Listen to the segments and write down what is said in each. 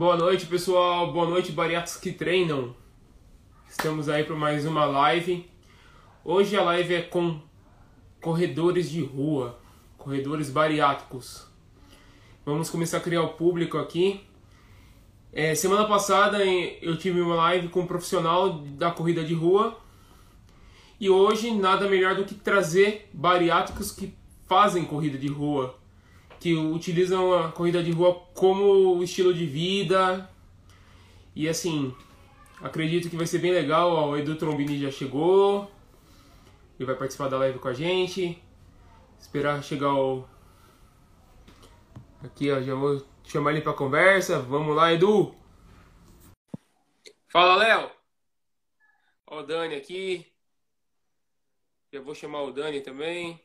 Boa noite, pessoal. Boa noite, bariatos que treinam. Estamos aí para mais uma live. Hoje a live é com corredores de rua, corredores bariátricos. Vamos começar a criar o público aqui. É, semana passada eu tive uma live com um profissional da corrida de rua. E hoje nada melhor do que trazer bariátricos que fazem corrida de rua, que utilizam a corrida de rua como estilo de vida. E assim, acredito que vai ser bem legal. O Edu Trombini já chegou. Ele vai participar da live com a gente. Esperar chegar o. Aqui, ó, já vou chamar ele para conversa. Vamos lá, Edu. Fala, Léo. Ó, o Dani aqui. Já vou chamar o Dani também.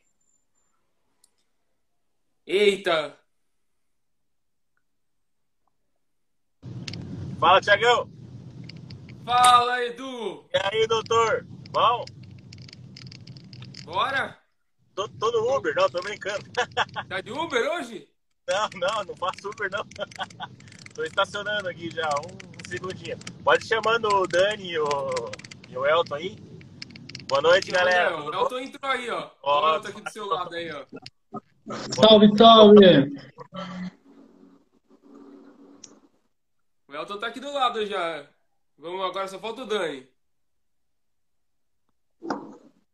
Eita! Fala, Tiagão! Fala, Edu! E aí, doutor? Bom? Bora? Tô, tô no Uber, não, tô brincando. Tá de Uber hoje? Não, não, não faço Uber, não. Tô estacionando aqui já, um, um segundinho. Pode chamando o Dani e o, e o Elton aí. Boa noite, galera. O Elton entrou aí, ó. Ó, o Elton aqui do seu lado aí, ó. Salve, salve! O Elton tá aqui do lado já. Vamos agora, só falta o Dani.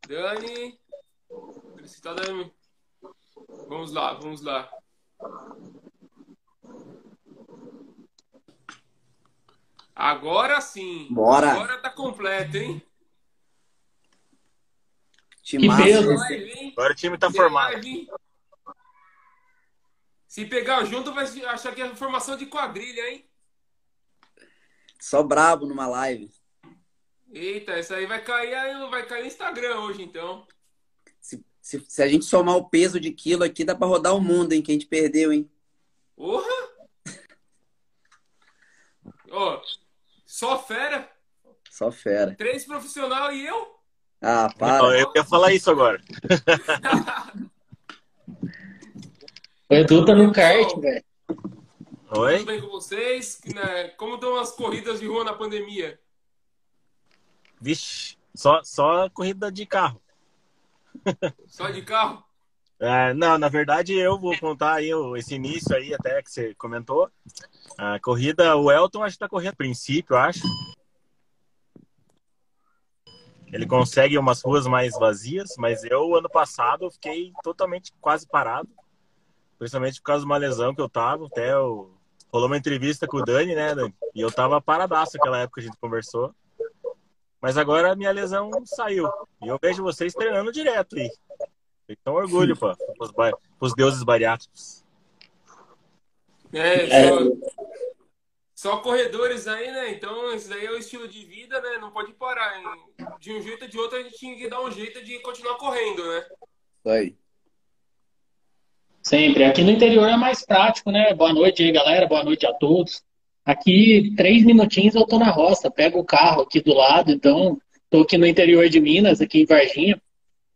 Dani. Tá. Vamos lá, vamos lá. Agora sim. Bora. Agora tá completo, hein? Que peso. Agora o time tá formado. Se pegar junto, vai achar que é formação de quadrilha, hein? Só brabo numa live. Eita, isso aí vai cair, vai cair no Instagram hoje, então. Se, se, se, a gente somar o peso de quilo aqui, dá pra rodar o mundo, hein? Que a gente perdeu, hein? Porra! Ó, oh, só fera. Só fera. Três profissional e eu? Ah, para. Não, eu ia falar isso agora. o Edu tá no kart, velho. Oi? Tudo bem com vocês? Né, como estão as corridas de rua na pandemia? Vixe, só, só corrida de carro. Só de carro? É, não, na verdade eu vou contar aí esse início aí até que você comentou. A corrida, o Elton acho que tá correndo a princípio, acho. Ele consegue umas ruas mais vazias, mas eu, ano passado, eu fiquei totalmente quase parado. Principalmente por causa de uma lesão que eu tava. Até eu... rolou uma entrevista com o Dani, né, Dani? E eu tava paradaço naquela época que a gente conversou. Mas agora a minha lesão saiu. E eu vejo vocês treinando direto aí. Então, orgulho, pô, pros, ba... pros deuses bariátricos. É, só, só corredores aí, né? Então, esse daí é o estilo de vida, né? Não pode parar. De um jeito ou de outro, a gente tinha que dar um jeito de continuar correndo, né? Isso aí. Sempre. Aqui no interior é mais prático, né? Boa noite aí, galera. Boa noite a todos. Aqui, três minutinhos eu tô na roça. Pego o carro aqui do lado, então tô aqui no interior de Minas, aqui em Varginha.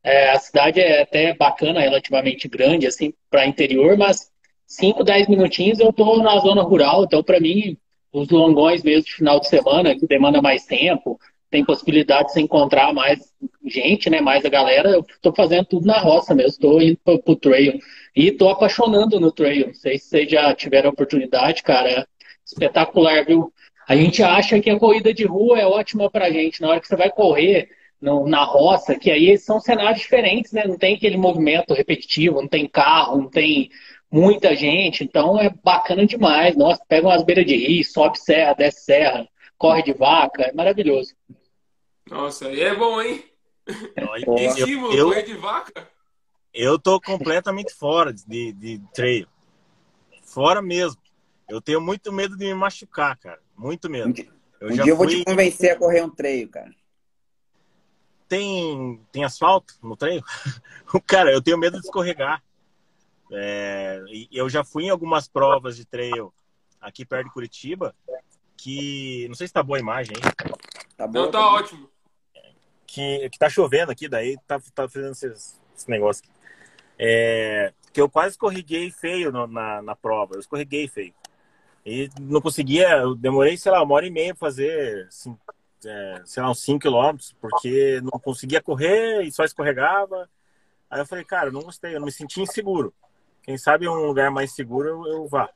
É, a cidade é até bacana, relativamente grande, assim, para interior, mas 5, 10 minutinhos eu tô na zona rural, então para mim os longões mesmo de final de semana, que demanda mais tempo, tem possibilidade de se encontrar mais gente, né? Mais a galera, eu tô fazendo tudo na roça mesmo, tô indo pro, pro trail. E tô apaixonando no trail. Não sei se vocês já tiveram a oportunidade, cara. É espetacular, viu? A gente acha que a corrida de rua é ótima pra gente. Na hora que você vai correr no, na roça, que aí são cenários diferentes, né? Não tem aquele movimento repetitivo, não tem carro, não tem muita gente, então é bacana demais. Nossa, pega umas beiras de rio, sobe serra, desce serra, corre de vaca, é maravilhoso. Nossa, aí é bom, hein? Eu, estímulo, eu, correr de vaca? Eu tô completamente fora de, de trail. Fora mesmo. Eu tenho muito medo de me machucar, cara. Muito medo. Um dia, eu, um dia fui... eu vou te convencer a correr um trail, cara. Tem, tem asfalto no trail? cara, eu tenho medo de escorregar. É, eu já fui em algumas provas de trail aqui perto de Curitiba, que não sei se tá boa a imagem aí. Tá bom, não, tá, tá ótimo. Que, que tá chovendo aqui, daí tá, tá fazendo esse, esse negócio. É, que eu quase escorreguei feio no, na, na prova. Eu escorreguei feio. E não conseguia, eu demorei, sei lá, uma hora e meia pra fazer, assim, é, sei lá, uns 5 quilômetros, porque não conseguia correr e só escorregava. Aí eu falei, cara, eu não gostei, eu não me senti inseguro. Quem sabe um lugar mais seguro eu, eu vá.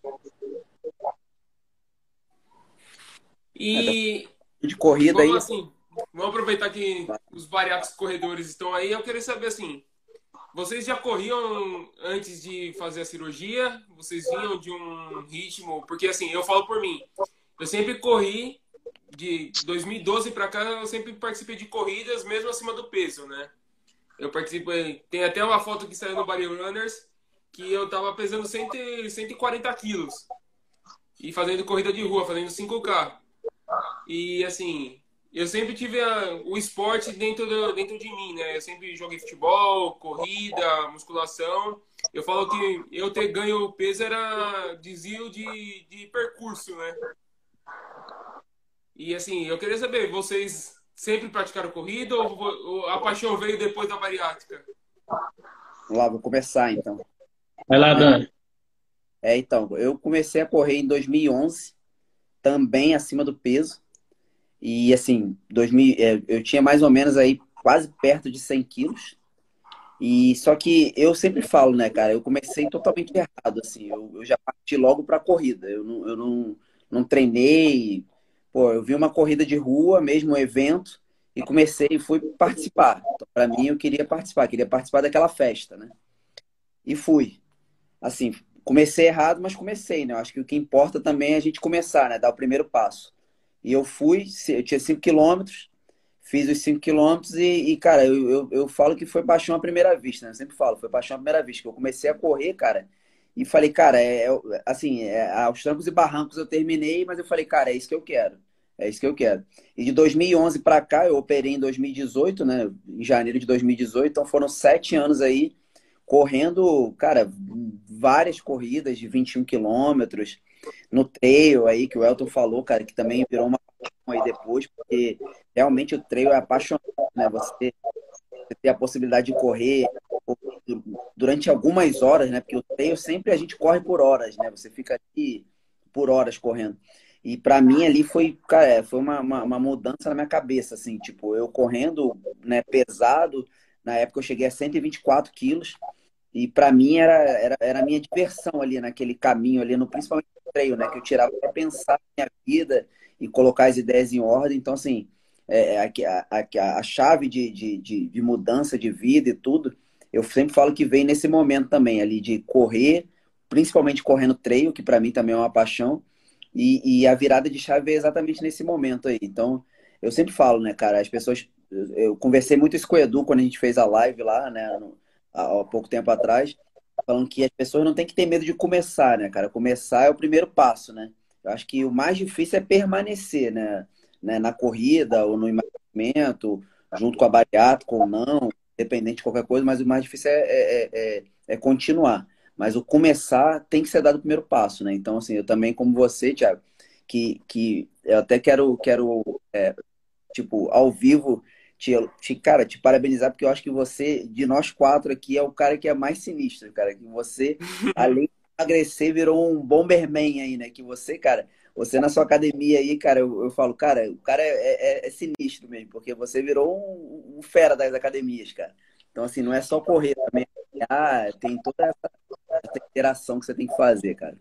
E De corrida aí. vamos assim, vamos aproveitar que os bariátricos corredores estão aí. Eu queria saber assim, vocês já corriam antes de fazer a cirurgia? Vocês vinham de um ritmo? Porque assim, eu falo por mim, eu sempre corri de 2012 para cá, eu sempre participei de corridas mesmo acima do peso, né? Eu participei, tem até uma foto que saiu no Body Runners que eu tava pesando 100, 140 quilos e fazendo corrida de rua, fazendo 5K. E assim, eu sempre tive a, o esporte dentro, do, dentro de mim, né? Eu sempre joguei futebol, corrida, musculação. Eu falo que eu ter ganho peso era desvio de, de percurso, né? E assim, eu queria saber, vocês sempre praticaram corrida ou, ou a paixão veio depois da bariátrica? Vamos lá, vou começar então. Vai lá, Dani. É, então, eu comecei a correr em 2011, também acima do peso. E assim, 2000, é, eu tinha mais ou menos aí quase perto de 100 quilos. E só que eu sempre falo, né, cara, eu comecei totalmente errado, assim, eu, eu já parti logo para a corrida. Eu não, eu não, não treinei, pô, eu vi uma corrida de rua, mesmo um evento, e comecei e fui participar. Então, para mim, eu queria participar, queria participar daquela festa, né? E fui. Assim, comecei errado, mas comecei, né? Eu acho que o que importa também é a gente começar, né? Dar o primeiro passo. E eu fui, eu tinha 5 quilômetros, fiz os 5 quilômetros e, e, cara, eu, eu, eu falo que foi paixão à primeira vista, né? Eu sempre falo, foi paixão à primeira vista. Que eu comecei a correr, cara, e falei, cara, é, é assim, é, aos trancos e barrancos eu terminei, mas eu falei, cara, é isso que eu quero. É isso que eu quero. E de 2011 para cá, eu operei em 2018, né? Em janeiro de 2018, então foram sete anos aí correndo, cara, várias corridas de 21 quilômetros no trail aí, que o Elton falou, cara, que também virou uma aí depois, porque realmente o trail é apaixonante, né? Você, ter a possibilidade de correr durante algumas horas, né? Porque o trail sempre a gente corre por horas, né? Você fica aqui por horas correndo. E para mim ali foi, cara, foi uma, uma, uma, mudança na minha cabeça, assim, tipo, eu correndo, né, pesado, na época eu cheguei a 124 quilos, e para mim era, era, era a minha diversão ali naquele caminho ali, no, principalmente no treino, né? Que eu tirava para pensar na minha vida e colocar as ideias em ordem. Então, assim, é, é a, a, a, chave de, de, de, de, mudança de vida e tudo, eu sempre falo que vem nesse momento também ali de correr, principalmente correndo treino, que para mim também é uma paixão, e, e, a virada de chave é exatamente nesse momento aí. Então, eu sempre falo, né, cara, as pessoas. Eu conversei muito isso com o Edu quando a gente fez a live lá, né? No, há pouco tempo atrás, falando que as pessoas não têm que ter medo de começar, né, cara? Começar é o primeiro passo, né? Eu acho que o mais difícil é permanecer, né? né? Na corrida ou no emagrecimento, junto com a bariátrica ou não, independente de qualquer coisa, mas o mais difícil é, é, é, é, continuar. Mas o começar tem que ser dado o primeiro passo, né? Então, assim, eu também, como você, Thiago, que, que eu até quero, quero é, tipo, ao vivo, te, te, cara, te parabenizar, porque eu acho que você, de nós quatro aqui, é o cara que é mais sinistro, cara. Que você, além de emagrecer, virou um bomberman aí, né? Que você, cara, você na sua academia aí, cara, eu, eu falo, cara, o cara é, é, é, sinistro mesmo, porque você virou um, um, fera das academias, cara. Então, assim, não é só correr também. Ah, tem toda essa, essa interação que você tem que fazer, cara.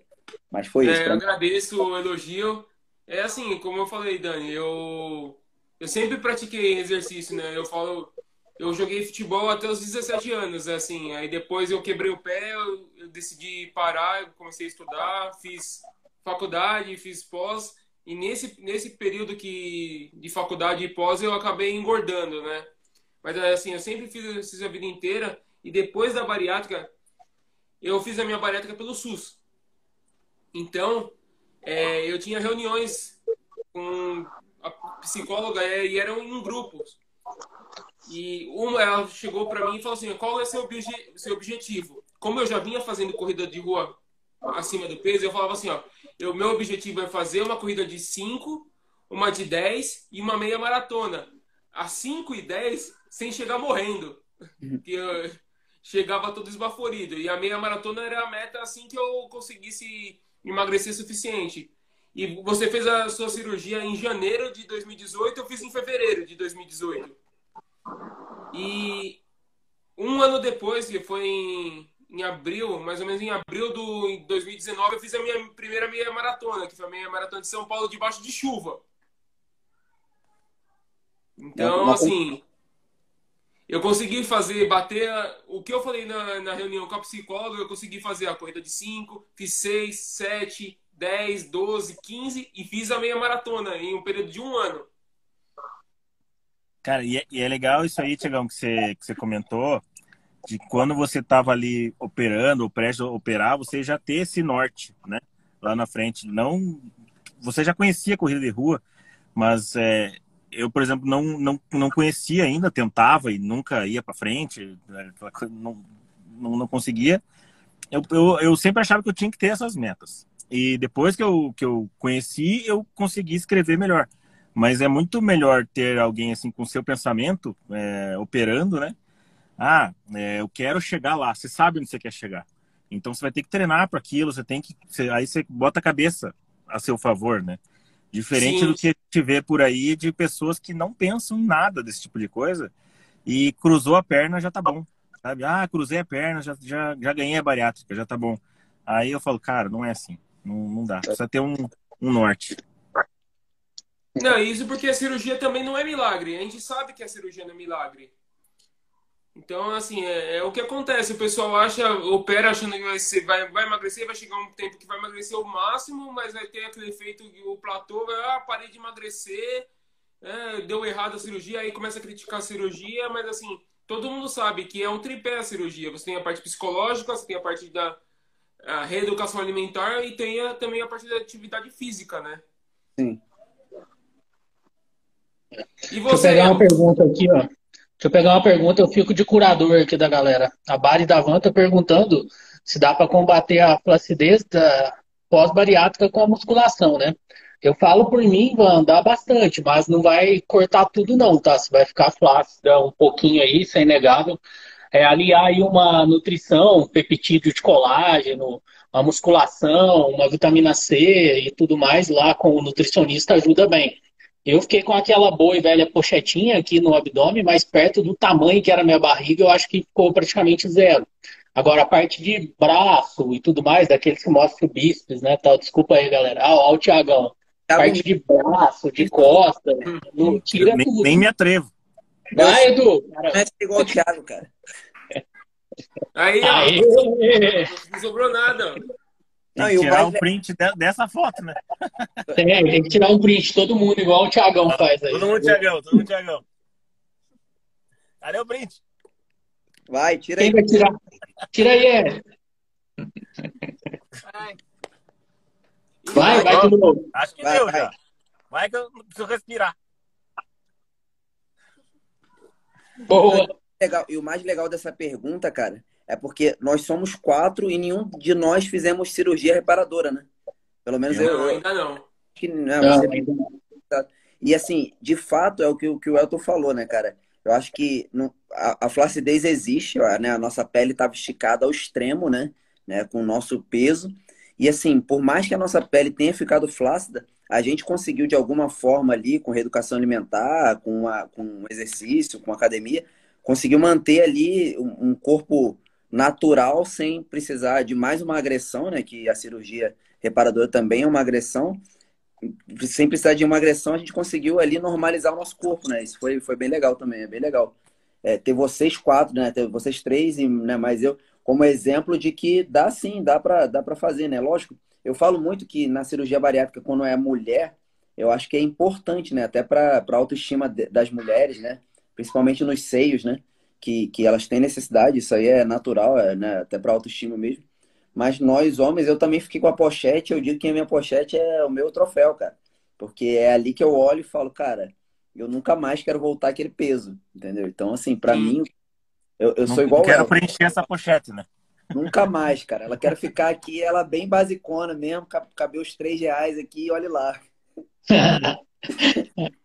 Mas foi isso. É, eu agradeço o elogio. É assim, como eu falei, Dani, eu eu sempre pratiquei exercício, né? Eu falo, eu joguei futebol até os 17 anos, assim. Aí depois eu quebrei o pé, eu, eu decidi parar, eu comecei a estudar, fiz faculdade, fiz pós. E nesse, nesse período que, de faculdade e pós eu acabei engordando, né? Mas assim, eu sempre fiz exercício a vida inteira. E depois da bariátrica, eu fiz a minha bariátrica pelo SUS. Então, é, eu tinha reuniões com psicóloga é, e eram em grupos. E uma ela chegou para mim e falou assim: qual é seu, obje seu objetivo? Como eu já vinha fazendo corrida de rua acima do peso, eu falava assim: ó, o meu objetivo é fazer uma corrida de 5, uma de 10 e uma meia maratona. A 5 e 10 sem chegar morrendo. Uhum. que eu chegava todo esbaforido. E a meia maratona era a meta assim que eu conseguisse emagrecer suficiente. E você fez a sua cirurgia em janeiro de 2018, eu fiz em fevereiro de 2018. E um ano depois, que foi em, em abril, mais ou menos em abril de 2019, eu fiz a minha primeira meia maratona, que foi a meia maratona de São Paulo debaixo de chuva. Então, assim, eu consegui fazer, bater o que eu falei na, na reunião com a psicóloga, eu consegui fazer a corrida de 5, fiz 6, 7, 10, 12, 15 e fiz a meia maratona em um período de um ano. Cara, e é, e é legal isso aí, Tiagão, que você, que você comentou, de quando você estava ali operando, ou prestes a operar, você já ter esse norte, né? Lá na frente. Não. Você já conhecia a corrida de rua, mas é, eu, por exemplo, não, não, não conhecia ainda, tentava e nunca ia para frente, né, não, não, não conseguia. Eu, eu, eu sempre achava que eu tinha que ter essas metas. E depois que eu, que eu conheci, eu consegui escrever melhor. Mas é muito melhor ter alguém assim com seu pensamento é, operando, né? Ah, é, eu quero chegar lá. Você sabe onde você quer chegar. Então você vai ter que treinar para aquilo. Você tem que, você, aí você bota a cabeça a seu favor, né? Diferente Sim. do que te vê por aí de pessoas que não pensam em nada desse tipo de coisa e cruzou a perna já tá bom, sabe? Ah, cruzei a perna, já, já, já ganhei a bariátrica, já tá bom. Aí eu falo, cara, não é assim, não, não dá, precisa ter um, um norte. Não, isso porque a cirurgia também não é milagre. A gente sabe que a cirurgia não é milagre. Então, assim, é, é, o que acontece. O pessoal acha, opera achando que vai, ser, vai, vai emagrecer, vai chegar um tempo que vai emagrecer o máximo, mas vai ter aquele efeito, o platô, vai, ah, parei de emagrecer, é, deu errado a cirurgia, aí começa a criticar a cirurgia, mas assim, todo mundo sabe que é um tripé a cirurgia. Você tem a parte psicológica, você tem a parte da a reeducação alimentar e tem a, também a parte da atividade física, né? Sim. E você? Deixa eu pegar uma pergunta aqui, ó. Deixa eu pegar uma pergunta, eu fico de curador aqui da galera. A Bari Davan tá perguntando se dá para combater a flacidez da pós-bariátrica com a musculação, né? Eu falo por mim, vai andar bastante, mas não vai cortar tudo não, tá? Você vai ficar flácida um pouquinho aí, isso é inegável. É, aliar aí uma nutrição, peptídeo de colágeno, uma musculação, uma vitamina C e tudo mais lá com o nutricionista ajuda bem. Eu fiquei com aquela boa e velha pochetinha aqui no abdômen, mais perto do tamanho que era minha barriga, eu acho que ficou praticamente zero. Agora, a parte de braço e tudo mais, daqueles que mostram o bíceps, né? Tal, desculpa aí, galera. Ah, ó, o Tiagão. Parte de braço, de costa, não tira nem, tudo. Nem me atrevo. Vai, Edu. Não é igual o Thiago, cara. Aí, Aí. não sobrou nada. Tem que tirar o print dessa foto, né? Tem, tem que tirar um print, todo mundo, igual o Thiagão faz aí. Todo mundo Thiagão, todo mundo Thiagão. Cadê o print? Vai, tira Quem aí. vai tirar? Tira aí, é. Vai, vai, vai de novo. Acho que vai, deu vai. já. Vai que eu preciso respirar. Boa. Legal. E o mais legal dessa pergunta, cara, é porque nós somos quatro e nenhum de nós fizemos cirurgia reparadora, né? Pelo menos eu. eu, não, ainda não. Que, não, não você... E assim, de fato, é o que, o que o Elton falou, né, cara? Eu acho que no, a, a, flacidez existe, né? A nossa pele estava esticada ao extremo, né? né? Com o nosso peso. E assim, por mais que a nossa pele tenha ficado flácida, a gente conseguiu de alguma forma ali, com reeducação alimentar, com, a, com exercício, com academia, conseguiu manter ali um, um corpo natural sem precisar de mais uma agressão, né? Que a cirurgia reparadora também é uma agressão. Sem precisar de uma agressão, a gente conseguiu ali normalizar o nosso corpo, né? Isso foi, foi bem legal também, é bem legal. É, ter vocês quatro, né? Ter vocês três e né, mais eu, como exemplo de que dá sim, dá para dá pra fazer, né? Lógico, eu falo muito que na cirurgia bariátrica, quando é mulher, eu acho que é importante, né? Até para a autoestima das mulheres, né? Principalmente nos seios, né? que, que elas têm necessidade, isso aí é natural, é, né, até para autoestima mesmo. Mas nós, homens, eu também fiquei com a pochete, eu digo que a minha pochete é o meu troféu, cara. Porque é ali que eu olho e falo, cara, eu nunca mais quero voltar aquele peso, entendeu? Então, assim, para mim, eu, eu sou igual Não quero ela. preencher essa pochete, né? Nunca mais, cara. Ela quer ficar aqui, ela bem basicona mesmo, caber os três reais aqui e olhe lá.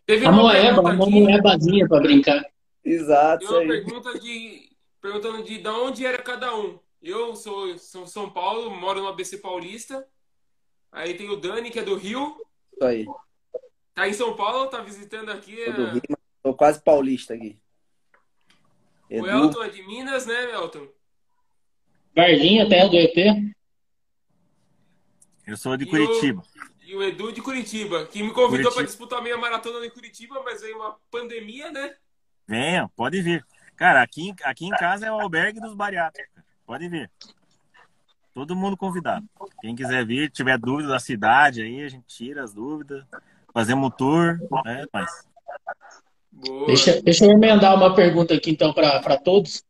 Teve a moeda, uma moedazinha para brincar. Exato. Tem uma pergunta de, perguntando de, de onde era cada um. Eu sou, sou São Paulo, moro no ABC Paulista. Aí tem o Dani, que é do Rio. Isso aí. Tá em São Paulo, tá visitando aqui. Tô a- do Rio, mas tô quase paulista aqui. O Edu, Elton é de Minas, né, Elton? Varginha, terra do ET. Eu sou de E o- Curitiba. E o Edu de Curitiba, que me convidou Curitiba. para disputar a meia maratona em Curitiba, mas veio uma pandemia, né? Venha, pode vir. Cara, aqui, aqui em casa é o albergue dos bariátricos. Pode vir. Todo mundo convidado. Quem quiser vir, tiver dúvida da cidade aí, a gente tira as dúvidas. Fazemos um tour, né? Mas Deixa, deixa eu emendar uma pergunta aqui, então, para todos.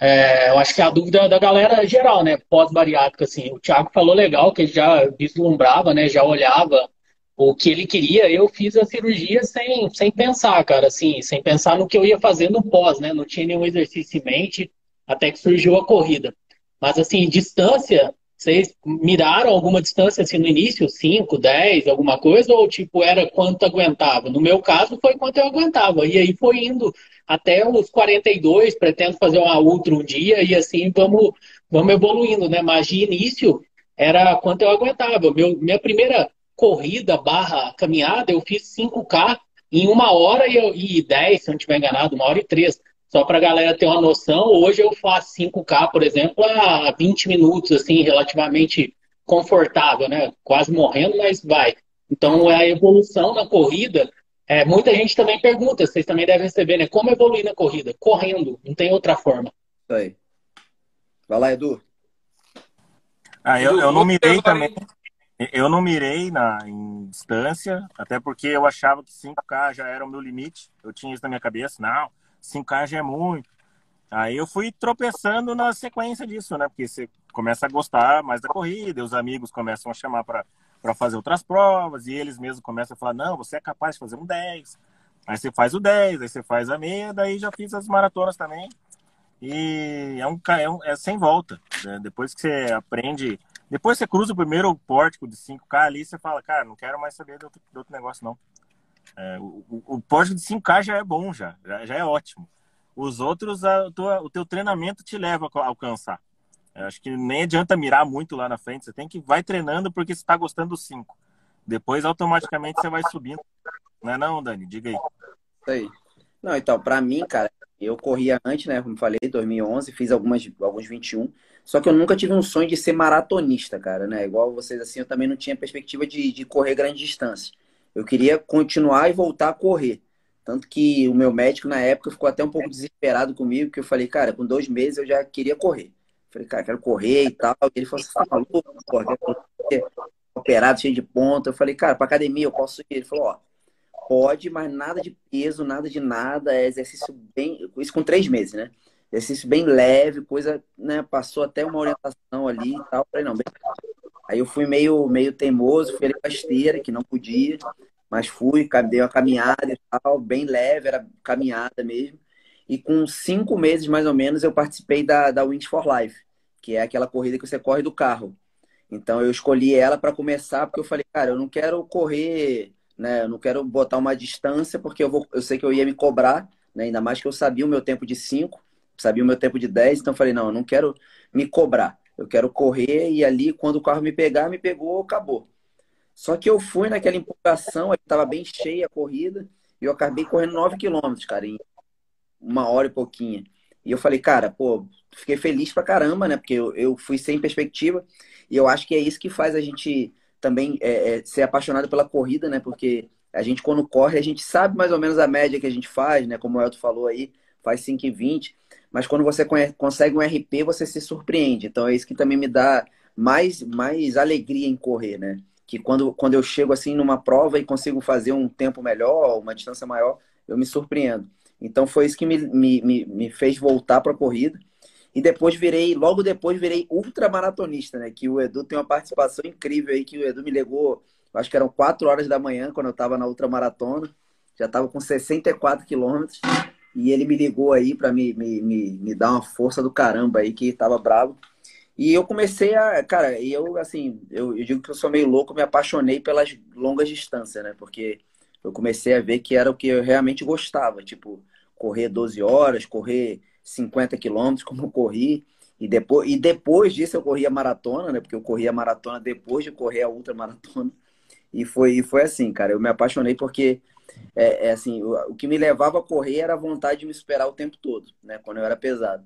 É, eu acho que a dúvida da galera geral, né? Pós-bariátrica, assim. O Thiago falou legal, que ele já vislumbrava, né? Já olhava o que ele queria. Eu fiz a cirurgia sem, sem pensar, cara, assim, sem pensar no que eu ia fazer no pós, né? Não tinha nenhum exercício em mente, até que surgiu a corrida. Mas, assim, distância, vocês miraram alguma distância, assim, no início? 5, 10, alguma coisa? Ou, tipo, era quanto aguentava? No meu caso, foi quanto eu aguentava. E aí foi indo até os 42, pretendo fazer uma ultra um dia e assim vamos, vamos evoluindo, né? Mas de início era quanto eu aguentava. Meu, minha primeira corrida barra caminhada, eu fiz 5K em uma hora e, eu- e 10, se eu não estiver enganado, uma hora e três. Só para a galera ter uma noção, hoje eu faço 5K, por exemplo, a 20 minutos, assim, relativamente confortável, né? Quase morrendo, mas vai. Então, é a evolução na corrida é, muita gente também pergunta, vocês também devem receber, né? Como evoluir na corrida? Correndo, não tem outra forma. Isso aí. Vai lá, Edu. Ah, eu, eu não mirei também. Eu não mirei na, em distância, até porque eu achava que 5K já era o meu limite. Eu tinha isso na minha cabeça. Não, 5K já é muito. Aí eu fui tropeçando na sequência disso, né? Porque você começa a gostar mais da corrida, os amigos começam a chamar para fazer outras provas, e eles mesmos começam a falar: não, você é capaz de fazer um 10. Aí você faz o 10, aí você faz a meia, daí já fiz as maratonas também. E é um, é, um, é sem volta. né? Depois que você aprende. Depois você cruza o primeiro pórtico de 5K ali, você fala, cara, não quero mais saber de outro, de outro negócio, não. É, o, o, de 5K já é bom, já, já, já é ótimo. Os outros, a, o, tua- o teu treinamento te leva a alcançar. Eu acho que nem adianta mirar muito lá na frente, você tem que vai treinando porque você está gostando do 5. Depois, automaticamente, você vai subindo. Não é não, Dani? Diga aí. Isso aí. Não, então, pra mim, cara, eu corria antes, né? Como falei, 2011, fiz algumas, alguns 21. Só que eu nunca tive um sonho de ser maratonista, cara, né? Igual vocês, assim, eu também não tinha perspectiva de, de correr grande distância. Eu queria continuar e voltar a correr. Tanto que o meu médico, na época, ficou até um pouco desesperado comigo, porque eu falei, cara, com dois meses eu já queria correr. Falei, cara, quero correr e tal. E ele falou, tá maluco? Operado, cheio de ponta. Eu falei, cara, pra academia eu posso ir? Ele falou, ó, pode, mas nada de peso, nada de nada, é exercício bem. Isso com três meses, né? Exercício bem leve, coisa, né? Passou até uma orientação ali e tal. Falei, não, bem. Aí eu fui meio, meio teimoso, fui ali pra esteira, que não podia, mas fui, dei uma caminhada e tal, bem leve, era caminhada mesmo. E com cinco meses, mais ou menos, eu participei da, da Wings for Life, que é aquela corrida que você corre do carro. Então eu escolhi ela para começar, porque eu falei, cara, eu não quero correr, né? Eu não quero botar uma distância, porque eu, vou, eu sei que eu ia me cobrar, né? Ainda mais que eu sabia o meu tempo de 5, sabia o meu tempo de 10, então eu falei, não, eu não quero me cobrar. Eu quero correr e ali, quando o carro me pegar, me pegou, acabou. Só que eu fui naquela empolgação, estava bem cheia a corrida, e eu acabei correndo 9 quilômetros, cara, em uma hora e pouquinho. E eu falei, cara, pô, fiquei feliz pra caramba, né? Porque eu, eu fui sem perspectiva. E eu acho que é isso que faz a gente também é, é, ser apaixonado pela corrida, né? Porque a gente, quando corre, a gente sabe mais ou menos a média que a gente faz, né? Como o Elton falou aí, faz 5,20. Mas quando você consegue um RP, você se surpreende. Então é isso que também me dá mais, mais alegria em correr, né? Que quando, quando eu chego assim numa prova e consigo fazer um tempo melhor, uma distância maior, eu me surpreendo. Então foi isso que me, me, me, me fez voltar para a corrida. E depois virei, logo depois virei ultramaratonista, né? Que o Edu tem uma participação incrível aí, que o Edu me ligou, acho que eram 4 horas da manhã, quando eu estava na ultramaratona. Já estava com 64 quilômetros. E ele me ligou aí para me, me, me, me dar uma força do caramba aí, que estava bravo. E eu comecei a, cara, e eu assim, eu, eu digo que eu sou meio louco, me apaixonei pelas longas distâncias, né? Porque eu comecei a ver que era o que eu realmente gostava, tipo, correr 12 horas, correr 50 quilômetros, como eu corri. E depois, e depois disso eu corri a maratona, né? Porque eu corri a maratona depois de correr a ultramaratona. E foi, e foi assim, cara. Eu me apaixonei porque é, é assim, o, o, que me levava a correr era a vontade de me esperar o tempo todo, né? Quando eu era pesado.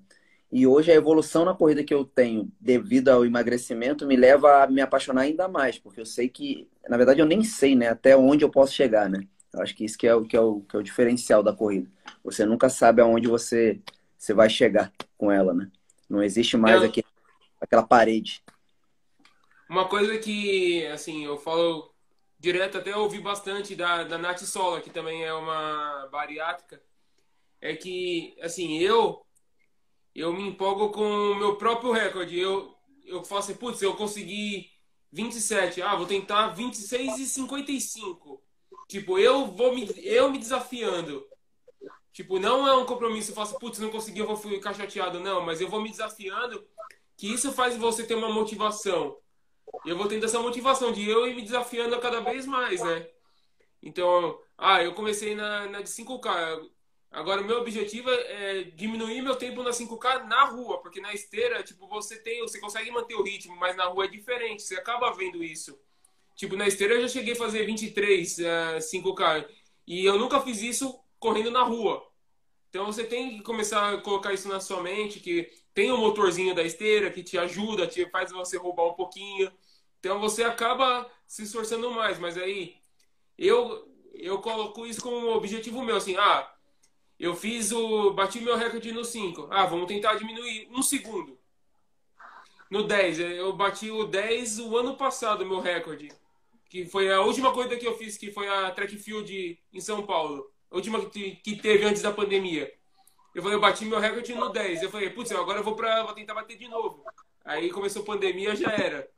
E hoje a evolução na corrida que eu tenho devido ao emagrecimento me leva a me apaixonar ainda mais, porque eu sei que, na verdade, eu nem sei, né, até onde eu posso chegar, né? Eu acho que isso que é o que é o, que é o diferencial da corrida. Você nunca sabe aonde você você vai chegar com ela, né? Não existe mais aquele, aquela parede. Uma coisa que, assim, eu falo direto, até ouvi bastante da, da Nath Sola, que também é uma bariátrica, é que, assim, eu eu me empolgo com o meu próprio recorde. Eu, eu falo assim, putz, eu consegui 27, ah, vou tentar 26 e 55. Tipo, eu vou me, eu me desafiando. Tipo, não é um compromisso, eu faço, assim, putz, não consegui, eu vou ficar chateado. Não, mas eu vou me desafiando, que isso faz você ter uma motivação. E eu vou tendo essa motivação de eu ir me desafiando cada vez mais, né? Então, ah, eu comecei na, na de 5K. Agora, o meu objetivo é, diminuir meu tempo na 5K na rua, porque na esteira, tipo, você tem, você consegue manter o ritmo, mas na rua é diferente, você acaba vendo isso. Tipo, na esteira eu já cheguei a fazer 23 uh, 5K, e eu nunca fiz isso correndo na rua. Então você tem que começar a colocar isso na sua mente, que tem o motorzinho da esteira que te ajuda, te faz você roubar um pouquinho. Então você acaba se esforçando mais, mas aí eu eu coloco isso como um objetivo meu, assim, ah, eu fiz o. Bati meu recorde no 5. Ah, vamos tentar diminuir um segundo. No 10. Eu bati o 10 o ano passado, meu recorde. Que foi a última corrida que eu fiz, que foi a track field em São Paulo. A última que, teve antes da pandemia. Eu falei, eu bati meu recorde no 10. Eu falei, putz, agora eu vou, pra, vou tentar bater de novo. Aí começou a pandemia, já era.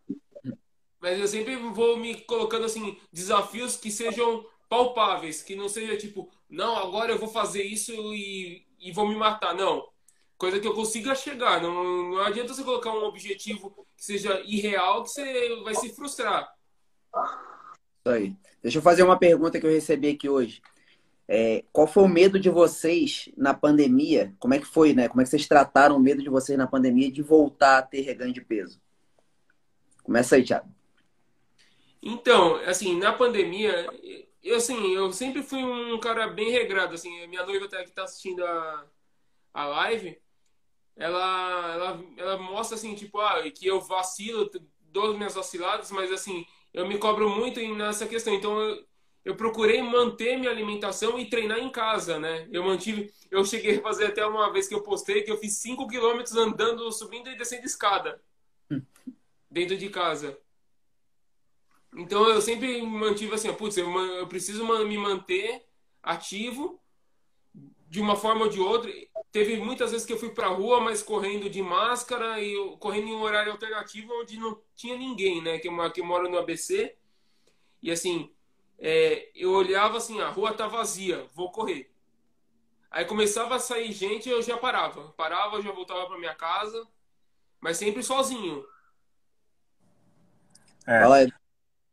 Mas eu sempre vou me colocando assim, desafios que sejam palpáveis, que não seja tipo, não, agora eu vou fazer isso e, e vou me matar. Não. Coisa que eu consiga chegar. Não, não adianta você colocar um objetivo que seja irreal, que você vai se frustrar. Isso aí. Deixa eu fazer uma pergunta que eu recebi aqui hoje. É, qual foi o medo de vocês na pandemia? Como é que foi, né? Como é que vocês trataram o medo de vocês na pandemia de voltar a ter reganho de peso? Começa aí, Thiago. Então, assim, na pandemia, eu, assim, eu sempre fui um cara bem regrado, assim, minha noiva até que tá assistindo a, a live, ela, ela, ela mostra, assim, tipo, ah, que eu vacilo, dou minhas vaciladas, mas, assim, eu me cobro muito nessa questão, então eu, eu procurei manter minha alimentação e treinar em casa, né? Eu mantive, eu cheguei a fazer até uma vez que eu postei que eu fiz 5 quilômetros andando, subindo e descendo escada dentro de casa. Então eu sempre mantive assim, putz, eu, eu preciso me manter ativo de uma forma ou de outra. Teve muitas vezes que eu fui pra rua, mas correndo de máscara e correndo em um horário alternativo onde não tinha ninguém, né? Que eu, que eu moro no ABC. E assim, é, eu olhava assim, a rua tá vazia, vou correr. Aí começava a sair gente, eu já parava. Parava, eu já voltava para minha casa, mas sempre sozinho. É.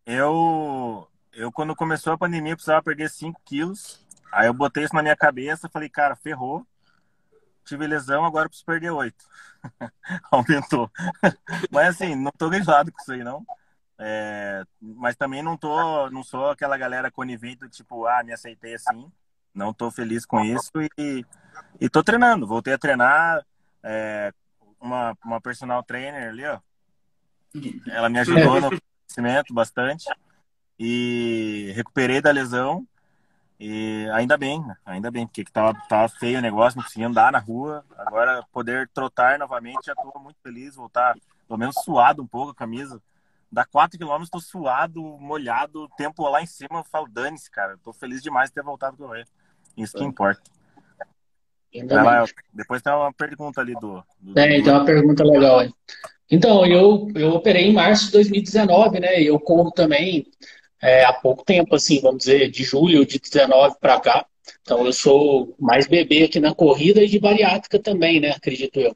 Eu, eu, quando começou a pandemia, precisava perder 5 quilos. Aí eu botei isso na minha cabeça, falei, cara, ferrou. Tive lesão, agora preciso perder 8. Aumentou. mas assim, não tô grilado com isso aí, não. É, mas também não tô, não sou aquela galera conivente tipo, ah, me aceitei assim. Não tô feliz com isso e, e tô treinando. Voltei a treinar. É, uma, uma personal trainer ali, ó. Ela me ajudou no crescimento bastante e recuperei da lesão e ainda bem, ainda bem, porque tava, tava feio o negócio, não conseguia andar na rua. Agora poder trotar novamente, já tô muito feliz, voltar pelo menos suado um pouco a camisa. Dá 4 km, tô suado, molhado, tempo lá em cima, eu falo, dane-se, cara. Tô feliz demais de ter voltado a correr. Isso que importa. Lá, depois tem uma pergunta ali do. do é, tem uma pergunta legal aí. Então, eu, eu operei em março de 2019, né? Eu corro também é, há pouco tempo, assim, vamos dizer, de julho de 19 para cá. Então, eu sou mais bebê aqui na corrida e de bariátrica também, né? Acredito eu.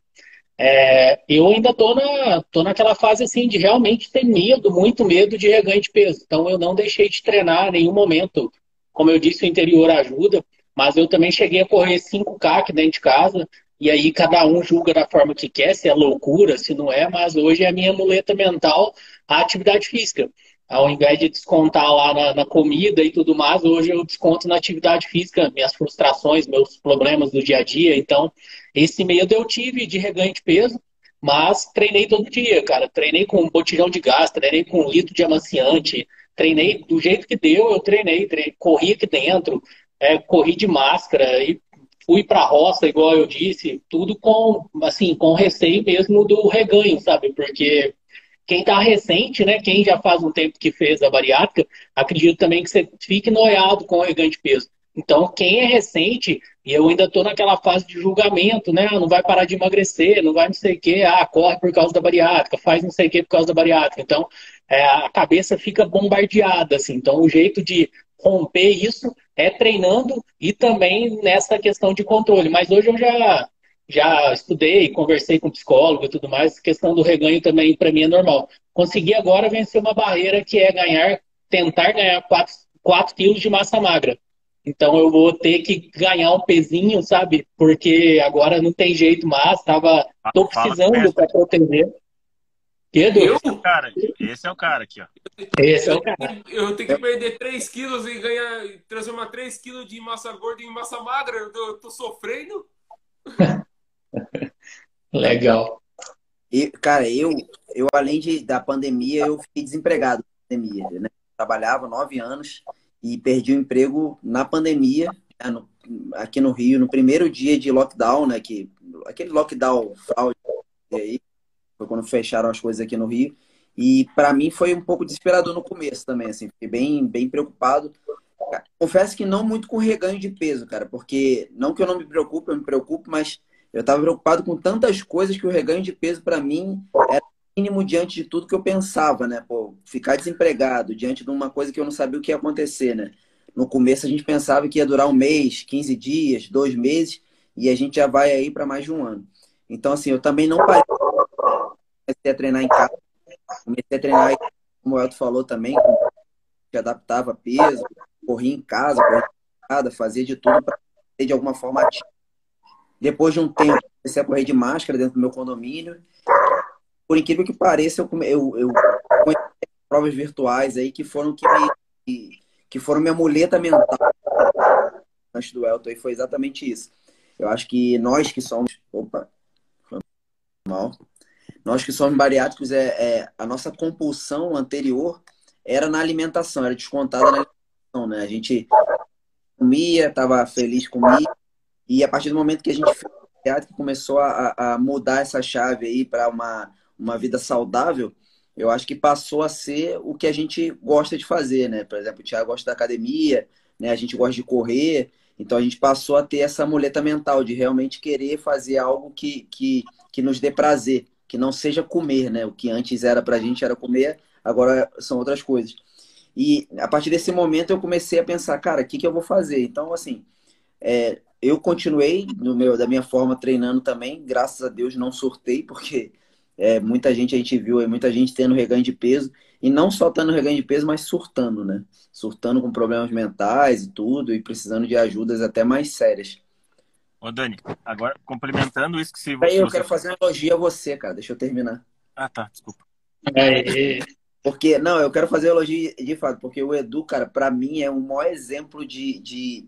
É, eu ainda tô, na, tô naquela fase, assim, de realmente ter medo, muito medo de reganho de peso. Então, eu não deixei de treinar em nenhum momento. Como eu disse, o interior ajuda. Mas eu também cheguei a correr 5K aqui dentro de casa. e aí cada um julga da forma que quer, se é loucura, se não é, mas hoje é a minha muleta mental a atividade física. Ao invés de descontar lá na, na, comida e tudo mais, hoje eu desconto na atividade física, minhas frustrações, meus problemas do dia a dia. Então, esse medo eu tive de reganho de peso, mas treinei todo dia, cara. Treinei com um botijão de gás, treinei com um litro de amaciante, treinei do jeito que deu, eu treinei, treinei corri aqui dentro, é, corri de máscara e fui para a roça, igual eu disse, tudo com, assim, com receio mesmo do reganho, sabe? Porque quem está recente, né, quem já faz um tempo que fez a bariátrica, acredito também que você fique noiado com o reganho de peso. Então, quem é recente, e eu ainda estou naquela fase de julgamento, né? Ah, não vai parar de emagrecer, não vai não sei o quê, ah, corre por causa da bariátrica, faz não sei o quê por causa da bariátrica. Então, é, a cabeça fica bombardeada, assim. Então, o jeito de romper isso é treinando e também nessa questão de controle. Mas hoje eu já, já estudei, conversei com psicólogo e tudo mais, questão do reganho também para mim é normal. Consegui agora vencer uma barreira que é ganhar, tentar ganhar 4, 4 quilos de massa magra. Então eu vou ter que ganhar um pezinho, sabe? Porque agora não tem jeito mais, tava, tô precisando para proteger. Pedro? Eu? Esse é o cara, esse é o cara aqui, ó. Esse é o cara. Eu tenho que perder 3 quilos e ganhar, transformar 3 quilos de massa gorda em massa magra. Eu tô, tô sofrendo. Legal. E, cara, eu, eu além de, da pandemia, eu fiquei desempregado na pandemia, né? Trabalhava nove anos e perdi o emprego na pandemia, né? no, aqui no Rio, no primeiro dia de lockdown, né? Que, aquele lockdown fraude aí, foi quando fecharam as coisas aqui no Rio. E para mim foi um pouco desesperador no começo também, assim, fiquei bem, bem preocupado. Confesso que não muito com reganho de peso, cara, porque não que eu não me preocupe, eu me preocupo, mas eu estava preocupado com tantas coisas que o reganho de peso para mim era mínimo diante de tudo que eu pensava, né? Pô, ficar desempregado diante de uma coisa que eu não sabia o que ia acontecer, né? No começo a gente pensava que ia durar um mês, 15 dias, dois meses, e a gente já vai aí para mais de um ano. Então, assim, eu também não parei. Comecei a treinar em casa. Comecei a treinar, como o Elton falou também, que adaptava peso, corria em casa, corria fazia de tudo para ter de alguma forma ativo depois de um tempo, comecei a correr de máscara dentro do meu condomínio. Por incrível que pareça, eu, eu, eu conheci provas virtuais aí que foram que, me, que foram minha muleta mental antes do Elton e foi exatamente isso. Eu acho que nós que somos. Opa, mal. Nós que somos bariátricos, é, é, a nossa compulsão anterior era na alimentação, era descontada na alimentação, né? A gente comia, estava feliz comia, e a partir do momento que a gente fez o teatro, que começou a, a mudar essa chave aí para uma, uma vida saudável, eu acho que passou a ser o que a gente gosta de fazer, né? Por exemplo, o Thiago gosta da academia, né? A gente gosta de correr, então a gente passou a ter essa muleta mental de realmente querer fazer algo que, que, que nos dê prazer, que não seja comer, né? O que antes era pra gente era comer, agora são outras coisas. E a partir desse momento eu comecei a pensar, cara, o que, que eu vou fazer? Então, assim, é, eu continuei no meu, da minha forma treinando também, graças a Deus não surtei, porque é, muita gente a gente viu aí, muita gente tendo reganho de peso, e não só tendo reganho de peso, mas surtando, né? Surtando com problemas mentais e tudo, e precisando de ajudas até mais sérias. Ô Dani, agora complementando isso que se você... Aí eu quero fazer um elogio a você, cara, deixa eu terminar. Ah, tá, desculpa. É, porque, não, eu quero fazer um elogio de fato, porque o Edu, cara, para mim é um maior exemplo de, de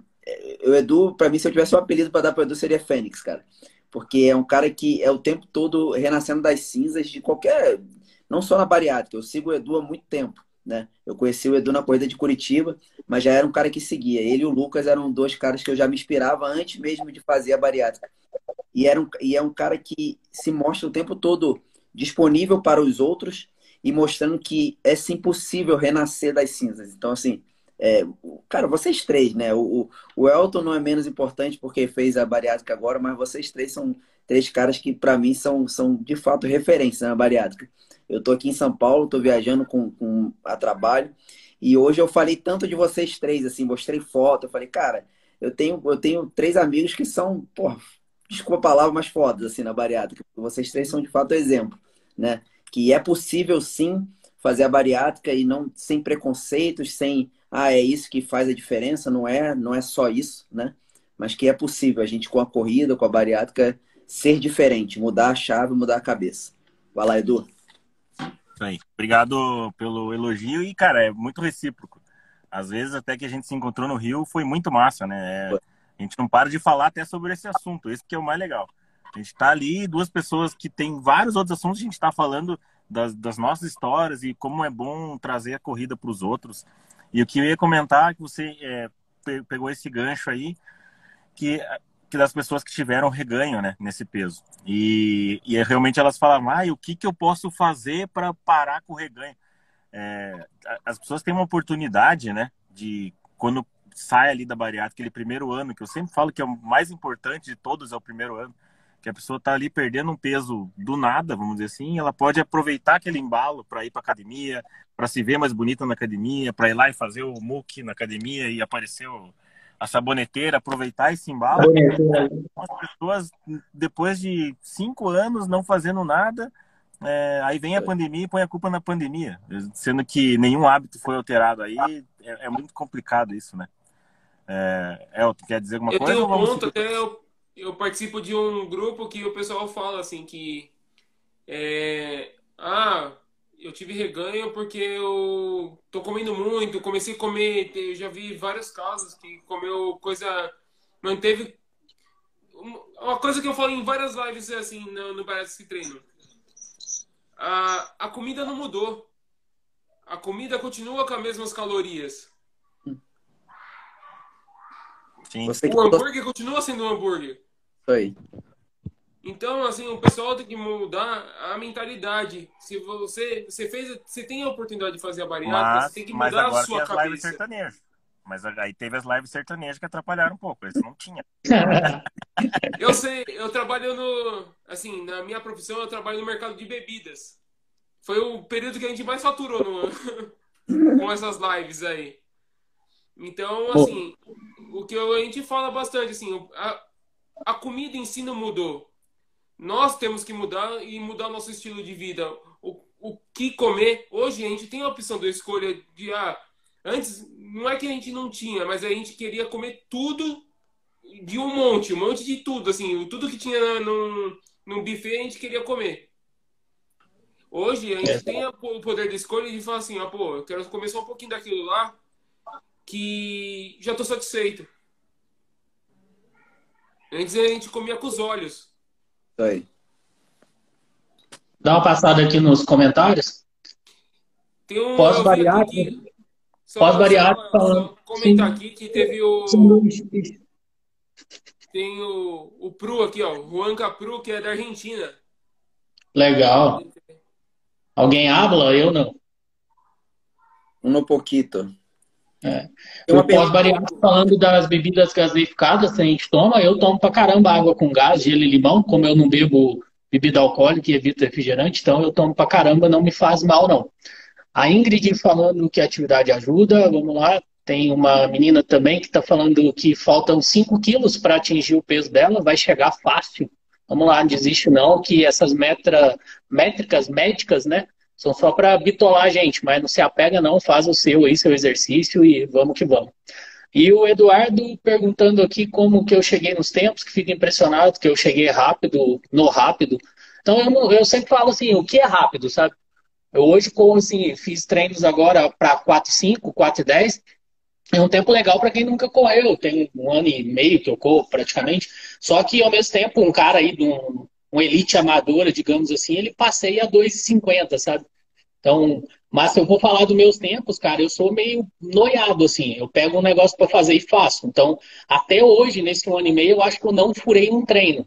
o Edu, para mim, se eu tivesse um apelido para dar para Edu, seria Fênix, cara. Porque é um cara que é o tempo todo renascendo das cinzas de qualquer. Não só na bariátrica, eu sigo o Edu há muito tempo. Né? Eu conheci o Edu na corrida de Curitiba, mas já era um cara que seguia. Ele e o Lucas eram dois caras que eu já me inspirava antes mesmo de fazer a bariátrica. E, era um, e é um cara que se mostra o tempo todo disponível para os outros e mostrando que é sim possível renascer das cinzas. Então, assim, é, cara, vocês três, né? O, o Elton não é menos importante porque fez a bariátrica agora, mas vocês três são três caras que, para mim, são, são de fato referência na bariátrica. Eu tô aqui em São Paulo, tô viajando com, com a trabalho, e hoje eu falei tanto de vocês três, assim, mostrei foto, eu falei, cara, eu tenho, eu tenho três amigos que são, porra, desculpa a palavra, mas fodas, assim, na bariátrica. Vocês três são de fato exemplo, né? Que é possível sim fazer a bariátrica e não sem preconceitos, sem ah, é isso que faz a diferença, não é, não é só isso, né? Mas que é possível. A gente com a corrida, com a bariátrica, ser diferente, mudar a chave, mudar a cabeça. Vai lá, Edu. Isso aí. Obrigado pelo elogio e, cara, é muito recíproco. Às vezes, até que a gente se encontrou no Rio, foi muito massa, né? É, a gente não para de falar até sobre esse assunto, esse que é o mais legal. A gente está ali, duas pessoas que têm vários outros assuntos, a gente está falando das, das, nossas histórias e como é bom trazer a corrida para os outros. E o que eu ia comentar, que você é, pegou esse gancho aí, que, que das pessoas que tiveram reganho né, nesse peso. E, e realmente elas falavam, ah, o que, que eu posso fazer para parar com o reganho? É, as pessoas têm uma oportunidade, né, de quando sai ali da bariátrica, aquele primeiro ano, que eu sempre falo que é o mais importante de todos, é o primeiro ano, que a pessoa está ali perdendo um peso do nada, vamos dizer assim, ela pode aproveitar aquele embalo para ir para academia, para se ver mais bonita na academia, para ir lá e fazer o muque na academia e aparecer o, a saboneteira, aproveitar esse embalo. As pessoas, depois de cinco anos não fazendo nada, é, aí vem a pandemia e põe a culpa na pandemia, sendo que nenhum hábito foi alterado aí, é, é muito complicado isso, né? É, Elton, quer dizer alguma eu coisa? Tenho um ponto, até eu eu participo de um grupo que o pessoal fala assim que é, ah, eu tive reganho porque eu tô comendo muito, comecei a comer, eu já vi vários casos que comeu coisa, manteve uma coisa que eu falo em várias lives assim no, no Baratos que Treino. A, a comida não mudou. A comida continua com as mesmas calorias. Sim. O hambúrguer continua sendo um hambúrguer aí. Então, assim, o pessoal tem que mudar a mentalidade. Se você, você fez, você tem a oportunidade de fazer a bariátrica, mas, você tem que mudar a sua cabeça. Mas aí teve as lives sertanejas que atrapalharam um pouco, eles não tinham. eu sei, eu trabalho no, assim, na minha profissão eu trabalho no mercado de bebidas. Foi o período que a gente mais faturou no, com essas lives aí. Então, assim, o que a gente fala bastante, assim, a, a comida em si não mudou. Nós temos que mudar e mudar nosso estilo de vida. O, o que comer. Hoje a gente tem a opção da escolha de. Ah, antes, não é que a gente não tinha, mas a gente queria comer tudo de um monte, um monte de tudo. Assim, tudo que tinha no buffet a gente queria comer. Hoje a gente é. tem o poder de escolha de falar assim: ah, pô, eu quero comer só um pouquinho daquilo lá que já estou satisfeito. Antes a gente comia com os olhos. Aí. Dá uma passada aqui nos comentários. Tem um pós-bariátrico. Pós-bariátrico falando. Comentar aqui que teve o. Tem o, o Pru aqui, ó. Juan Capru, que é da Argentina. Legal. Alguém habla? Eu não. Um pouquito. É. O pós-bariátrico falando das bebidas gaseificadas que a gente toma, eu tomo pra caramba água com gás, gelo e limão, como eu não bebo bebida alcoólica e evito refrigerante, então eu tomo pra caramba, não me faz mal não. A Ingrid falando que a atividade ajuda, vamos lá. Tem uma menina também que está falando que faltam 5 quilos para atingir o peso dela, vai chegar fácil. Vamos lá, não desiste não, que essas metra, métricas médicas, né, são só para bitolar a gente, mas não se apega não, faz o seu aí, seu exercício e vamos que vamos. E o Eduardo perguntando aqui como que eu cheguei nos tempos, que fica impressionado que eu cheguei rápido, no rápido. Então eu, eu sempre falo assim, o que é rápido, sabe? Eu hoje, como assim, fiz treinos agora para 4,5, 4,10, é um tempo legal para quem nunca correu. Tem um ano e meio que eu corro praticamente. Só que ao mesmo tempo, um cara aí de um, um elite amadora, digamos assim, ele passeia a 2,50, sabe? Então, mas se eu vou falar dos meus tempos, cara, eu sou meio noiado, assim. Eu pego um negócio para fazer e faço. Então, até hoje, nesse ano e meio, eu acho que eu não furei um treino.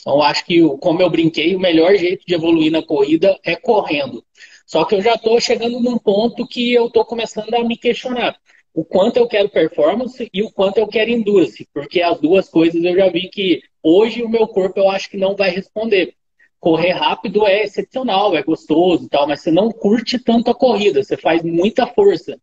Então, acho que, como eu brinquei, o melhor jeito de evoluir na corrida é correndo. Só que eu já estou chegando num ponto que eu estou começando a me questionar o quanto eu quero performance e o quanto eu quero endurance, porque as duas coisas eu já vi que hoje o meu corpo eu acho que não vai responder. Correr rápido é excepcional, é gostoso tal, mas você não curte tanto a corrida, você faz muita força.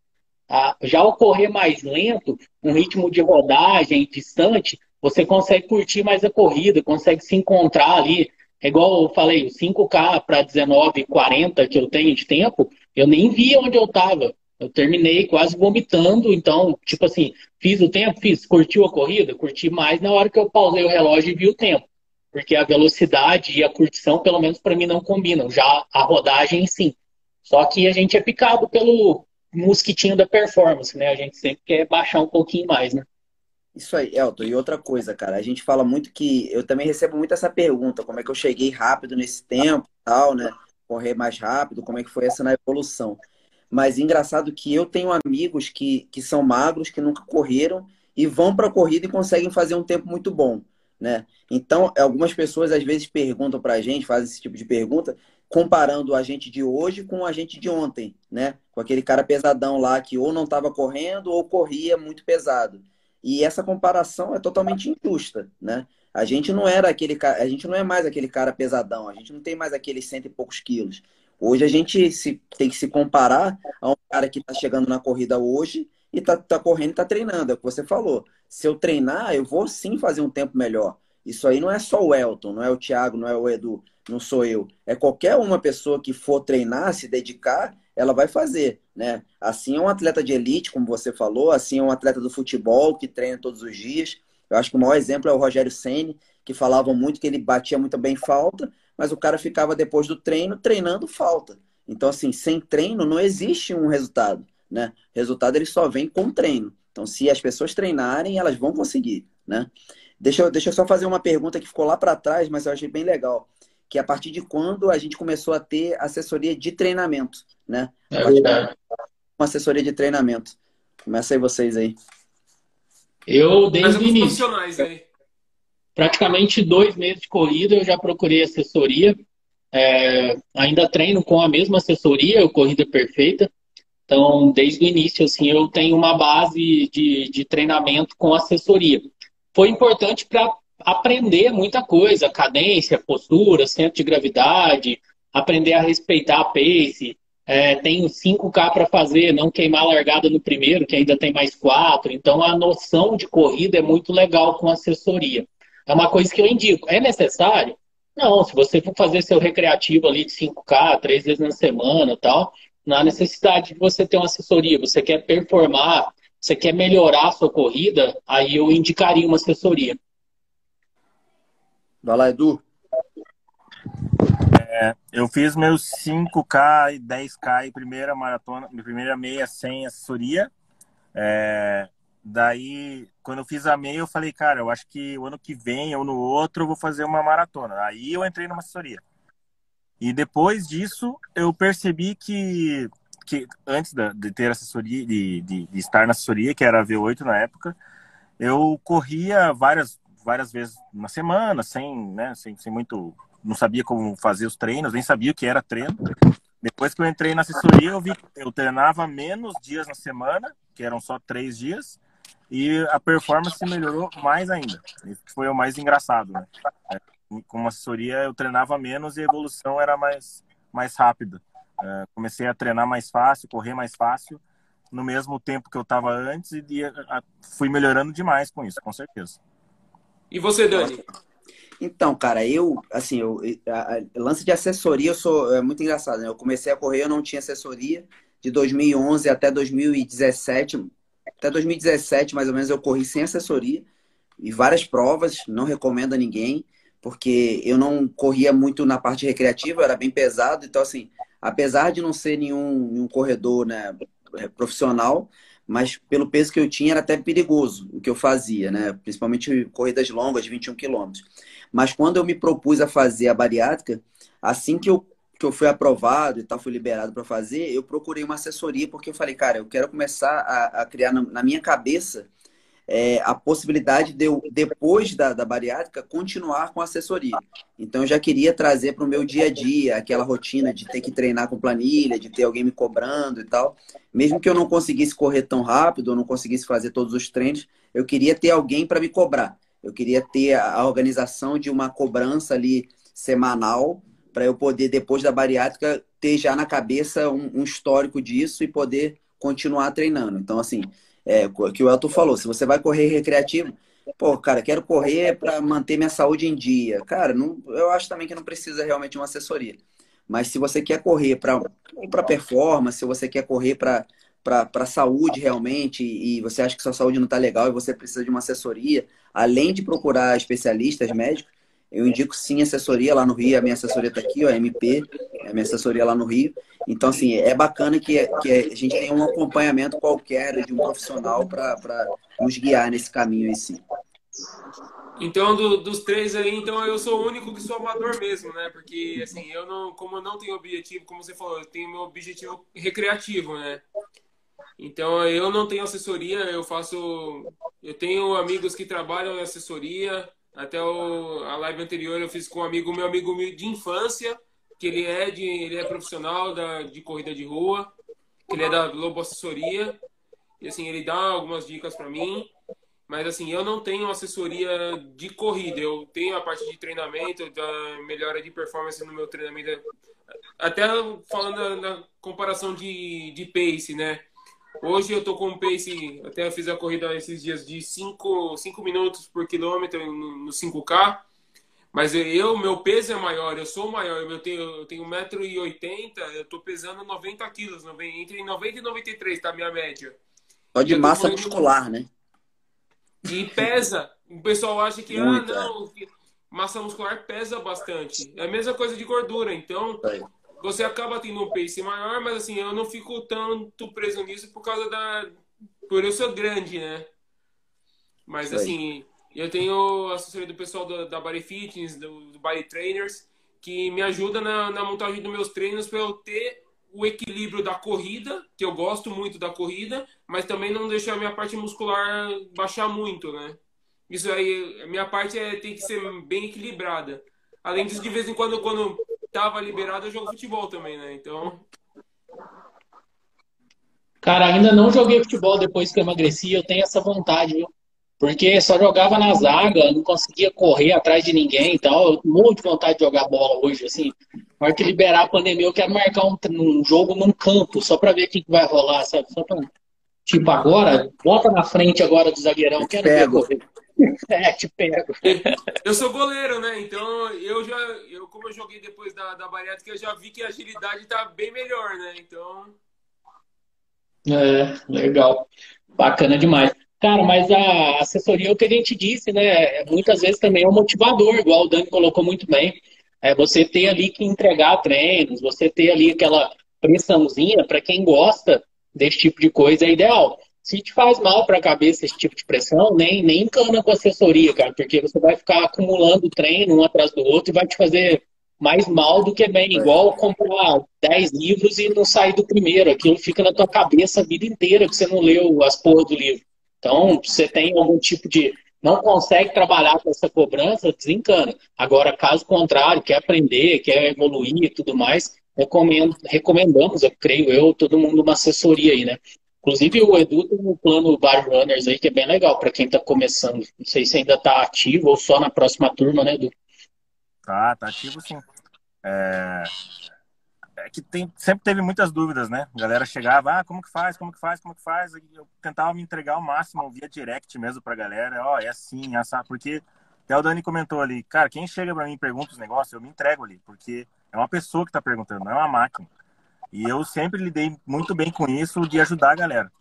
Tá? Já o correr mais lento, um ritmo de rodagem distante, você consegue curtir mais a corrida, consegue se encontrar ali. É igual eu falei, o 5K para 19,40 que eu tenho de tempo, eu nem via onde eu estava eu terminei quase vomitando, então, tipo assim, fiz o tempo, fiz, curtiu a corrida, curti mais na hora que eu pausei o relógio e vi o tempo. porque a velocidade e a curtição, pelo menos para mim, não combinam. Já a rodagem, sim. Só que a gente é picado pelo mosquitinho da performance, né? A gente sempre quer baixar um pouquinho mais, né? Isso aí, Elton. E outra coisa, cara, a gente fala muito que eu também recebo muito essa pergunta, como é que eu cheguei rápido nesse tempo, tal, né? Correr mais rápido, como é que foi essa na evolução? Mas engraçado que eu tenho amigos que, que são magros, que nunca correram e vão para a corrida e conseguem fazer um tempo muito bom, né? Então, algumas pessoas às vezes perguntam para a gente, fazem esse tipo de pergunta, comparando a gente de hoje com a gente de ontem, né? Com aquele cara pesadão lá que ou não estava correndo ou corria muito pesado. E essa comparação é totalmente injusta, né? A gente não era aquele a gente não é mais aquele cara pesadão, a gente não tem mais aqueles cento e poucos quilos. Hoje a gente se, tem que se comparar a um cara que está chegando na corrida hoje e está tá correndo e está treinando. É o que você falou. Se eu treinar, eu vou sim fazer um tempo melhor. Isso aí não é só o Elton, não é o Thiago, não é o Edu não sou eu. É qualquer uma pessoa que for treinar, se dedicar, ela vai fazer, né? Assim é um atleta de elite, como você falou, assim é um atleta do futebol que treina todos os dias. Eu acho que o maior exemplo é o Rogério Ceni, que falava muito que ele batia muito bem falta, mas o cara ficava depois do treino treinando falta. Então assim, sem treino não existe um resultado, né? Resultado ele só vem com treino. Então se as pessoas treinarem, elas vão conseguir, né? Deixa eu, deixa eu só fazer uma pergunta que ficou lá para trás, mas eu achei bem legal que é a partir de quando a gente começou a ter assessoria de treinamento, né? É verdade. Uma assessoria de treinamento. Começa aí vocês aí. Eu, desde o início, praticamente dois meses de corrida, eu já procurei assessoria. É, ainda treino com a mesma assessoria, o Corrida Perfeita. Então, desde o início, assim, eu tenho uma base de, de treinamento com assessoria. Foi importante para aprender muita coisa, cadência, postura, centro de gravidade, aprender a respeitar a pace. É, tenho 5K para fazer, não queimar a largada no primeiro, que ainda tem mais quatro. Então a noção de corrida é muito legal com assessoria. É uma coisa que eu indico. É necessário? Não, se você for fazer seu recreativo ali de 5K, três vezes na semana tal, não há necessidade de você ter uma assessoria. Você quer performar, você quer melhorar a sua corrida, aí eu indicaria uma assessoria. Vai lá, Edu. É, eu fiz meus 5K e 10K em primeira maratona, minha primeira meia sem assessoria. É, daí, quando eu fiz a meia, eu falei, cara, eu acho que o ano que vem ou no outro eu vou fazer uma maratona. Aí eu entrei numa assessoria. E depois disso, eu percebi que, que antes de ter assessoria, de, de, de estar na assessoria, que era a V8 na época, eu corria várias várias vezes na semana, sem, né, sem, sem muito. Não sabia como fazer os treinos, nem sabia o que era treino. Depois que eu entrei na assessoria, eu vi eu treinava menos dias na semana, que eram só três dias, e a performance melhorou mais ainda. Isso foi o mais engraçado, né? É, com assessoria, eu treinava menos e a evolução era mais, mais rápida. É, comecei a treinar mais fácil, correr mais fácil, no mesmo tempo que eu estava antes, e fui melhorando demais com isso, com certeza. E você, Dani? Então, cara, eu, assim, eu, a, a, lance de assessoria, eu sou, é muito engraçado, né? Eu comecei a correr, eu não tinha assessoria. De 2011 até 2017, até 2017, mais ou menos, eu corri sem assessoria. E várias provas, não recomendo a ninguém, porque eu não corria muito na parte recreativa, era bem pesado. Então, assim, apesar de não ser nenhum, nenhum corredor né, profissional, mas pelo peso que eu tinha era até perigoso o que eu fazia, né? Principalmente corridas longas de 21 quilômetros. Mas quando eu me propus a fazer a bariátrica, assim que eu, que eu fui aprovado e tal, fui liberado para fazer, eu procurei uma assessoria porque eu falei, cara, eu quero começar a, a criar na, na minha cabeça é, a possibilidade de eu, depois da, da bariátrica, continuar com assessoria. Então, eu já queria trazer para o meu dia a dia aquela rotina de ter que treinar com planilha, de ter alguém me cobrando e tal. Mesmo que eu não conseguisse correr tão rápido, ou não conseguisse fazer todos os treinos, eu queria ter alguém para me cobrar. Eu queria ter a organização de uma cobrança ali semanal para eu poder, depois da bariátrica, ter já na cabeça um, um histórico disso e poder continuar treinando. Então, assim, é, que o Elton falou, se você vai correr recreativo, pô, cara, quero correr para manter minha saúde em dia. Cara, não, eu acho também que não precisa realmente de uma assessoria. Mas se você quer correr para performance, se você quer correr para para saúde realmente e você acha que sua saúde não está legal e você precisa de uma assessoria, além de procurar especialistas médicos, eu indico sim assessoria lá no Rio. A minha assessoria está aqui, ó, MP, é a minha assessoria lá no Rio. Então, assim, é bacana que, que a gente tenha um acompanhamento qualquer de um profissional para nos guiar nesse caminho aí sim. Então, do, dos três aí, então eu sou o único que sou amador mesmo, né? Porque, assim, eu não, como eu não tenho objetivo, como você falou, eu tenho meu objetivo recreativo, né? Então, eu não tenho assessoria, eu faço. Eu tenho amigos que trabalham em assessoria. Até o, a live anterior eu fiz com um amigo, meu amigo de infância, que ele é, de, ele é profissional da, de corrida de rua, que ele é da Lobo Assessoria. E, assim, ele dá algumas dicas para mim. Mas assim, eu não tenho assessoria de corrida, eu tenho a parte de treinamento, da melhora de performance no meu treinamento. Até falando da comparação de, de pace, né? Hoje eu tô com um pace, até eu fiz a corrida esses dias de 5 minutos por quilômetro no, no 5K. Mas eu, meu peso é maior, eu sou maior, eu tenho, eu tenho 1,80m, eu tô pesando 90 quilos, entre 90 e 93, tá a minha média. Só de massa muscular, né? E pesa. O pessoal acha que, ah, não, massa muscular pesa bastante. É a mesma coisa de gordura. Então, você acaba tendo um pace maior, mas assim, eu não fico tanto preso nisso por causa da. Por eu ser grande, né? Mas assim, eu tenho a assessoria do pessoal do, da Body Fitness, do, do Body Trainers, que me ajuda na, na montagem dos meus treinos para eu ter o equilíbrio da corrida, que eu gosto muito da corrida, mas também não deixar a minha parte muscular baixar muito, né? Isso aí, a minha parte é, tem que ser bem equilibrada. Além disso, de vez em quando, quando tava liberado, eu jogo futebol também, né? Então. Cara, ainda não joguei futebol depois que eu emagreci, eu tenho essa vontade, viu? Porque só jogava na zaga, não conseguia correr atrás de ninguém e tal. Eu morro de vontade de jogar bola hoje, assim. Na hora que liberar a pandemia, eu quero marcar um, um jogo num campo, só pra ver o que, vai rolar, sabe? Só pra, tipo, agora, bota na frente agora do zagueirão, quero ver correr. É, te pego. Eu sou goleiro, né? Então, eu já, eu, como eu joguei depois da, da bariátrica, eu já vi que a agilidade tá bem melhor, né? Então. É, legal. Bacana demais. Cara, mas a assessoria, é o que a gente disse, né? Muitas vezes também é um motivador, igual o Dani colocou muito bem. É você ter ali que entregar treinos, você ter ali aquela pressãozinha, para quem gosta desse tipo de coisa, é ideal. Se te faz mal para a cabeça esse tipo de pressão, nem, nem encana com assessoria, cara, porque você vai ficar acumulando treino um atrás do outro e vai te fazer mais mal do que bem. Igual comprar 10 livros e não sair do primeiro. Aquilo fica na tua cabeça a vida inteira que você não leu as porras do livro. Então, você tem algum tipo de. Não consegue trabalhar com essa cobrança, desencana. Agora, caso contrário, quer aprender, quer evoluir e tudo mais, recomendo, recomendamos, eu creio eu, todo mundo uma assessoria aí, né? Inclusive, o Edu tem um plano Bar Runners aí que é bem legal para quem está começando. Não sei se ainda está ativo ou só na próxima turma, né, Edu? Tá, tá ativo sim. É, é que tem, sempre teve muitas dúvidas, né? A galera chegava, ah, como que faz, como que faz, como que faz? Eu tentava me entregar ao máximo via direct mesmo pra galera, ó, oh, é assim, é assim, porque até o Dani comentou ali, cara, quem chega pra mim e pergunta os negócios, eu me entrego ali, porque é uma pessoa que tá perguntando, não é uma máquina. E eu sempre lidei muito bem com isso de ajudar a galera.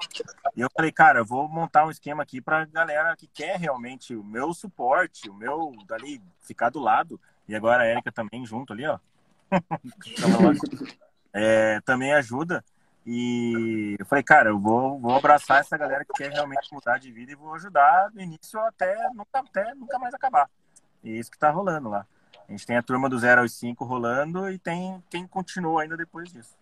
E eu falei, cara, vou montar um esquema aqui pra galera que quer realmente o meu suporte, o meu, dali, ficar do lado. E agora a Erika também junto ali, ó. é, também ajuda. E eu falei, cara, eu vou, vou abraçar essa galera que quer realmente mudar de vida e vou ajudar do início até nunca, até nunca mais acabar. E é isso que tá rolando lá. A gente tem a turma do 0 aos 5 rolando e tem quem continua ainda depois disso.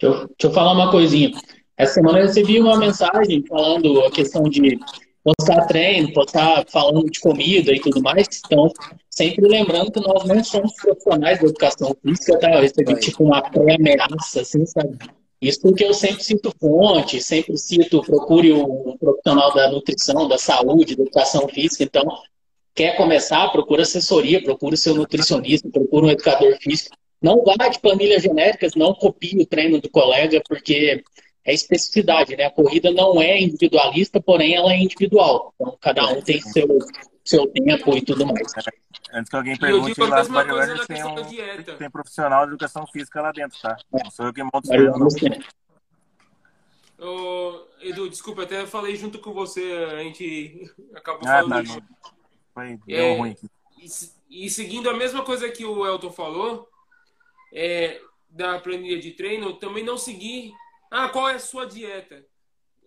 Deixa eu, deixa eu falar uma coisinha. Essa semana eu recebi uma mensagem falando a questão de postar treino, postar falando de comida e tudo mais. Então, sempre lembrando que nós não somos profissionais da educação física, tá? Eu recebi tipo uma pré-ameaça, assim, sabe? Isso porque eu sempre cito fonte, sempre cito, procure um profissional da nutrição, da saúde, da educação física. Então, quer começar, procura assessoria, procura seu nutricionista, procura um educador físico. Não vá de planilhas genéricas, não copie o treino do colega, porque é especificidade, né? A corrida não é individualista, porém ela é individual. Então, cada um tem seu, seu tempo e tudo mais. Antes que alguém pergunte, lá no Bodybuilders tem um tem profissional de educação física lá dentro, tá? Não sou eu que monto os Ô, Edu, desculpa, até falei junto com você, a gente acabou ah, falando. Tá, Foi, deu é, ruim e, e, seguindo a mesma coisa que o Elton falou, é, da planilha de treino, também não seguir. Ah, qual é a sua dieta?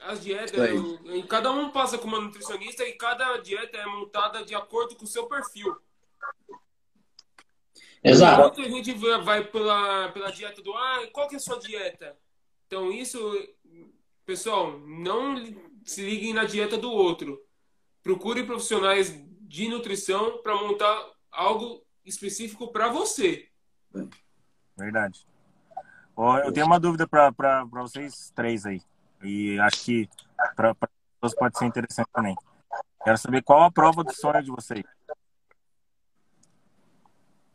As dietas, eu, cada um passa com uma nutricionista e cada dieta é montada de acordo com o seu perfil. Exato. Muita gente vai pela, pela dieta do ah, qual que é a sua dieta? Então isso, pessoal, não se liguem na dieta do outro. Procure profissionais de nutrição para montar algo específico para você. Verdade. Eu tenho uma dúvida para vocês três aí. E acho que para pessoas pode ser interessante também. Quero saber qual a prova do sonho de vocês.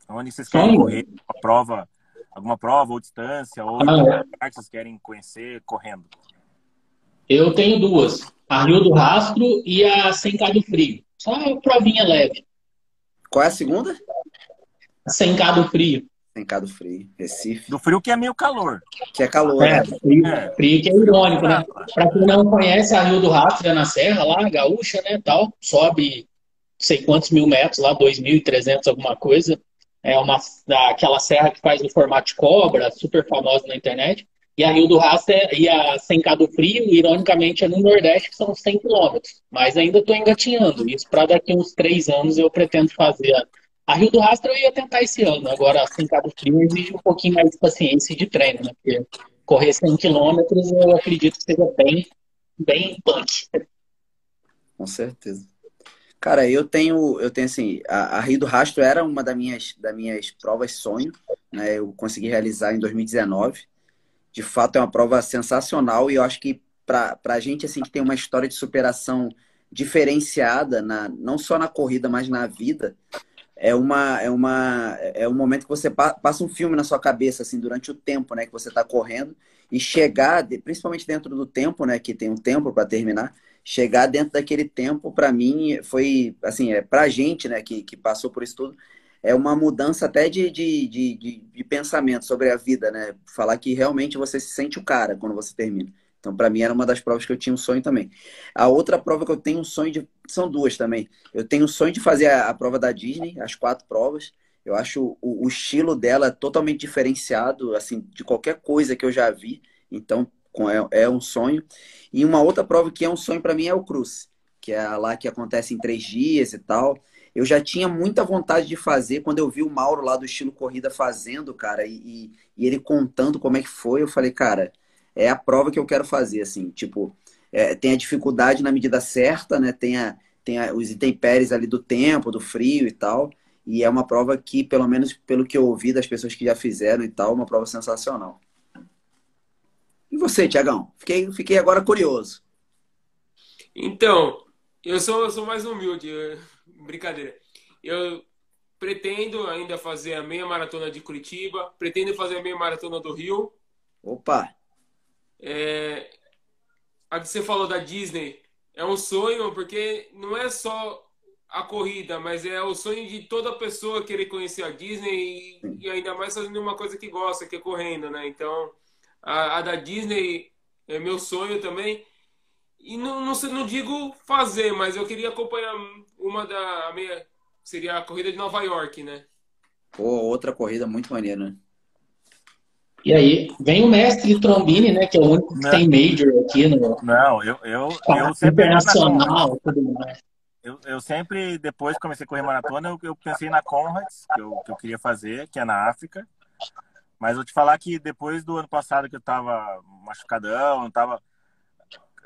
Onde vocês querem correr? Uma prova, alguma prova ou distância, ou ah, que vocês querem conhecer correndo? Eu tenho duas. A Rio do Rastro e a Sencado Frio. Só uma provinha leve. Qual é a segunda? Sencado Frio. Sencado Frio, Recife. Do frio que é meio calor. Que é calor. É, né? frio, é. frio que é irônico, né? Pra quem não conhece, a Rio do Rastro é na Serra, lá, gaúcha, né, tal. Sobe sei quantos mil metros lá, 2.300 alguma coisa. É uma aquela serra que faz no formato de cobra, super famosa na internet. E a Rio do Rastro é, e a Sencado Frio, ironicamente, é no Nordeste, que são 100 quilômetros. Mas ainda estou engatinhando. Isso para daqui uns três anos eu pretendo fazer. A Rio do Rastro eu ia tentar esse ano. Agora, a Sencado Frio exige um pouquinho mais de paciência e de treino, né? Porque correr 100 quilômetros eu acredito que seja bem, bem punk. Com certeza. Cara, eu tenho, eu tenho assim, a, a Rio do Rastro era uma das minhas, das minhas provas sonho, né? Eu consegui realizar em 2019. De fato, é uma prova sensacional e eu acho que para a gente assim que tem uma história de superação diferenciada, na, não só na corrida, mas na vida, é uma é uma é um momento que você passa um filme na sua cabeça assim durante o tempo, né, que você está correndo e chegar, principalmente dentro do tempo, né, que tem um tempo para terminar chegar dentro daquele tempo, para mim, foi, assim, é, para gente, né, que, que passou por isso tudo, é uma mudança até de, de, de, de, de pensamento sobre a vida, né? Falar que realmente você se sente o cara quando você termina. Então, para mim, era uma das provas que eu tinha um sonho também. A outra prova que eu tenho um sonho de. São duas também. Eu tenho um sonho de fazer a, a prova da Disney, as quatro provas. Eu acho o, o, estilo dela totalmente diferenciado, assim, de qualquer coisa que eu já vi. Então, é, é um sonho. E uma outra prova que é um sonho para mim é o Cruz, que é lá que acontece em três dias e tal. Eu já tinha muita vontade de fazer quando eu vi o Mauro lá do estilo corrida fazendo, cara, e, e ele contando como é que foi. Eu falei, cara, é a prova que eu quero fazer, assim, tipo, é, tem a dificuldade na medida certa, né? Tem, a, tem a, os intempéries ali do tempo, do frio e tal. E é uma prova que, pelo menos pelo que eu ouvi das pessoas que já fizeram e tal, uma prova sensacional. E você, Tiagão? Fiquei, fiquei agora curioso. Então, eu sou, eu sou mais humilde. Brincadeira. Eu pretendo ainda fazer a meia maratona de Curitiba, pretendo fazer a meia maratona do Rio. Opa! É, a que você falou da Disney é um sonho, porque não é só a corrida, mas é o sonho de toda pessoa querer conhecer a Disney e, e ainda mais fazendo uma coisa que gosta, que é correndo, né? Então, a, a da Disney é meu sonho também. E não, não, não digo fazer, mas eu queria acompanhar uma da minha. Seria a corrida de Nova York, né? Pô, outra corrida muito maneira, né? E aí, vem o mestre Trombini, né? Que é o único que não. tem Major aqui no. Não, eu, eu, eu sempre. Internacional, tudo mais. Eu, eu sempre, depois que comecei a correr maratona, eu, eu pensei na Conrads, que eu, que eu queria fazer, que é na África. Mas vou te falar que depois do ano passado que eu tava machucadão, eu tava.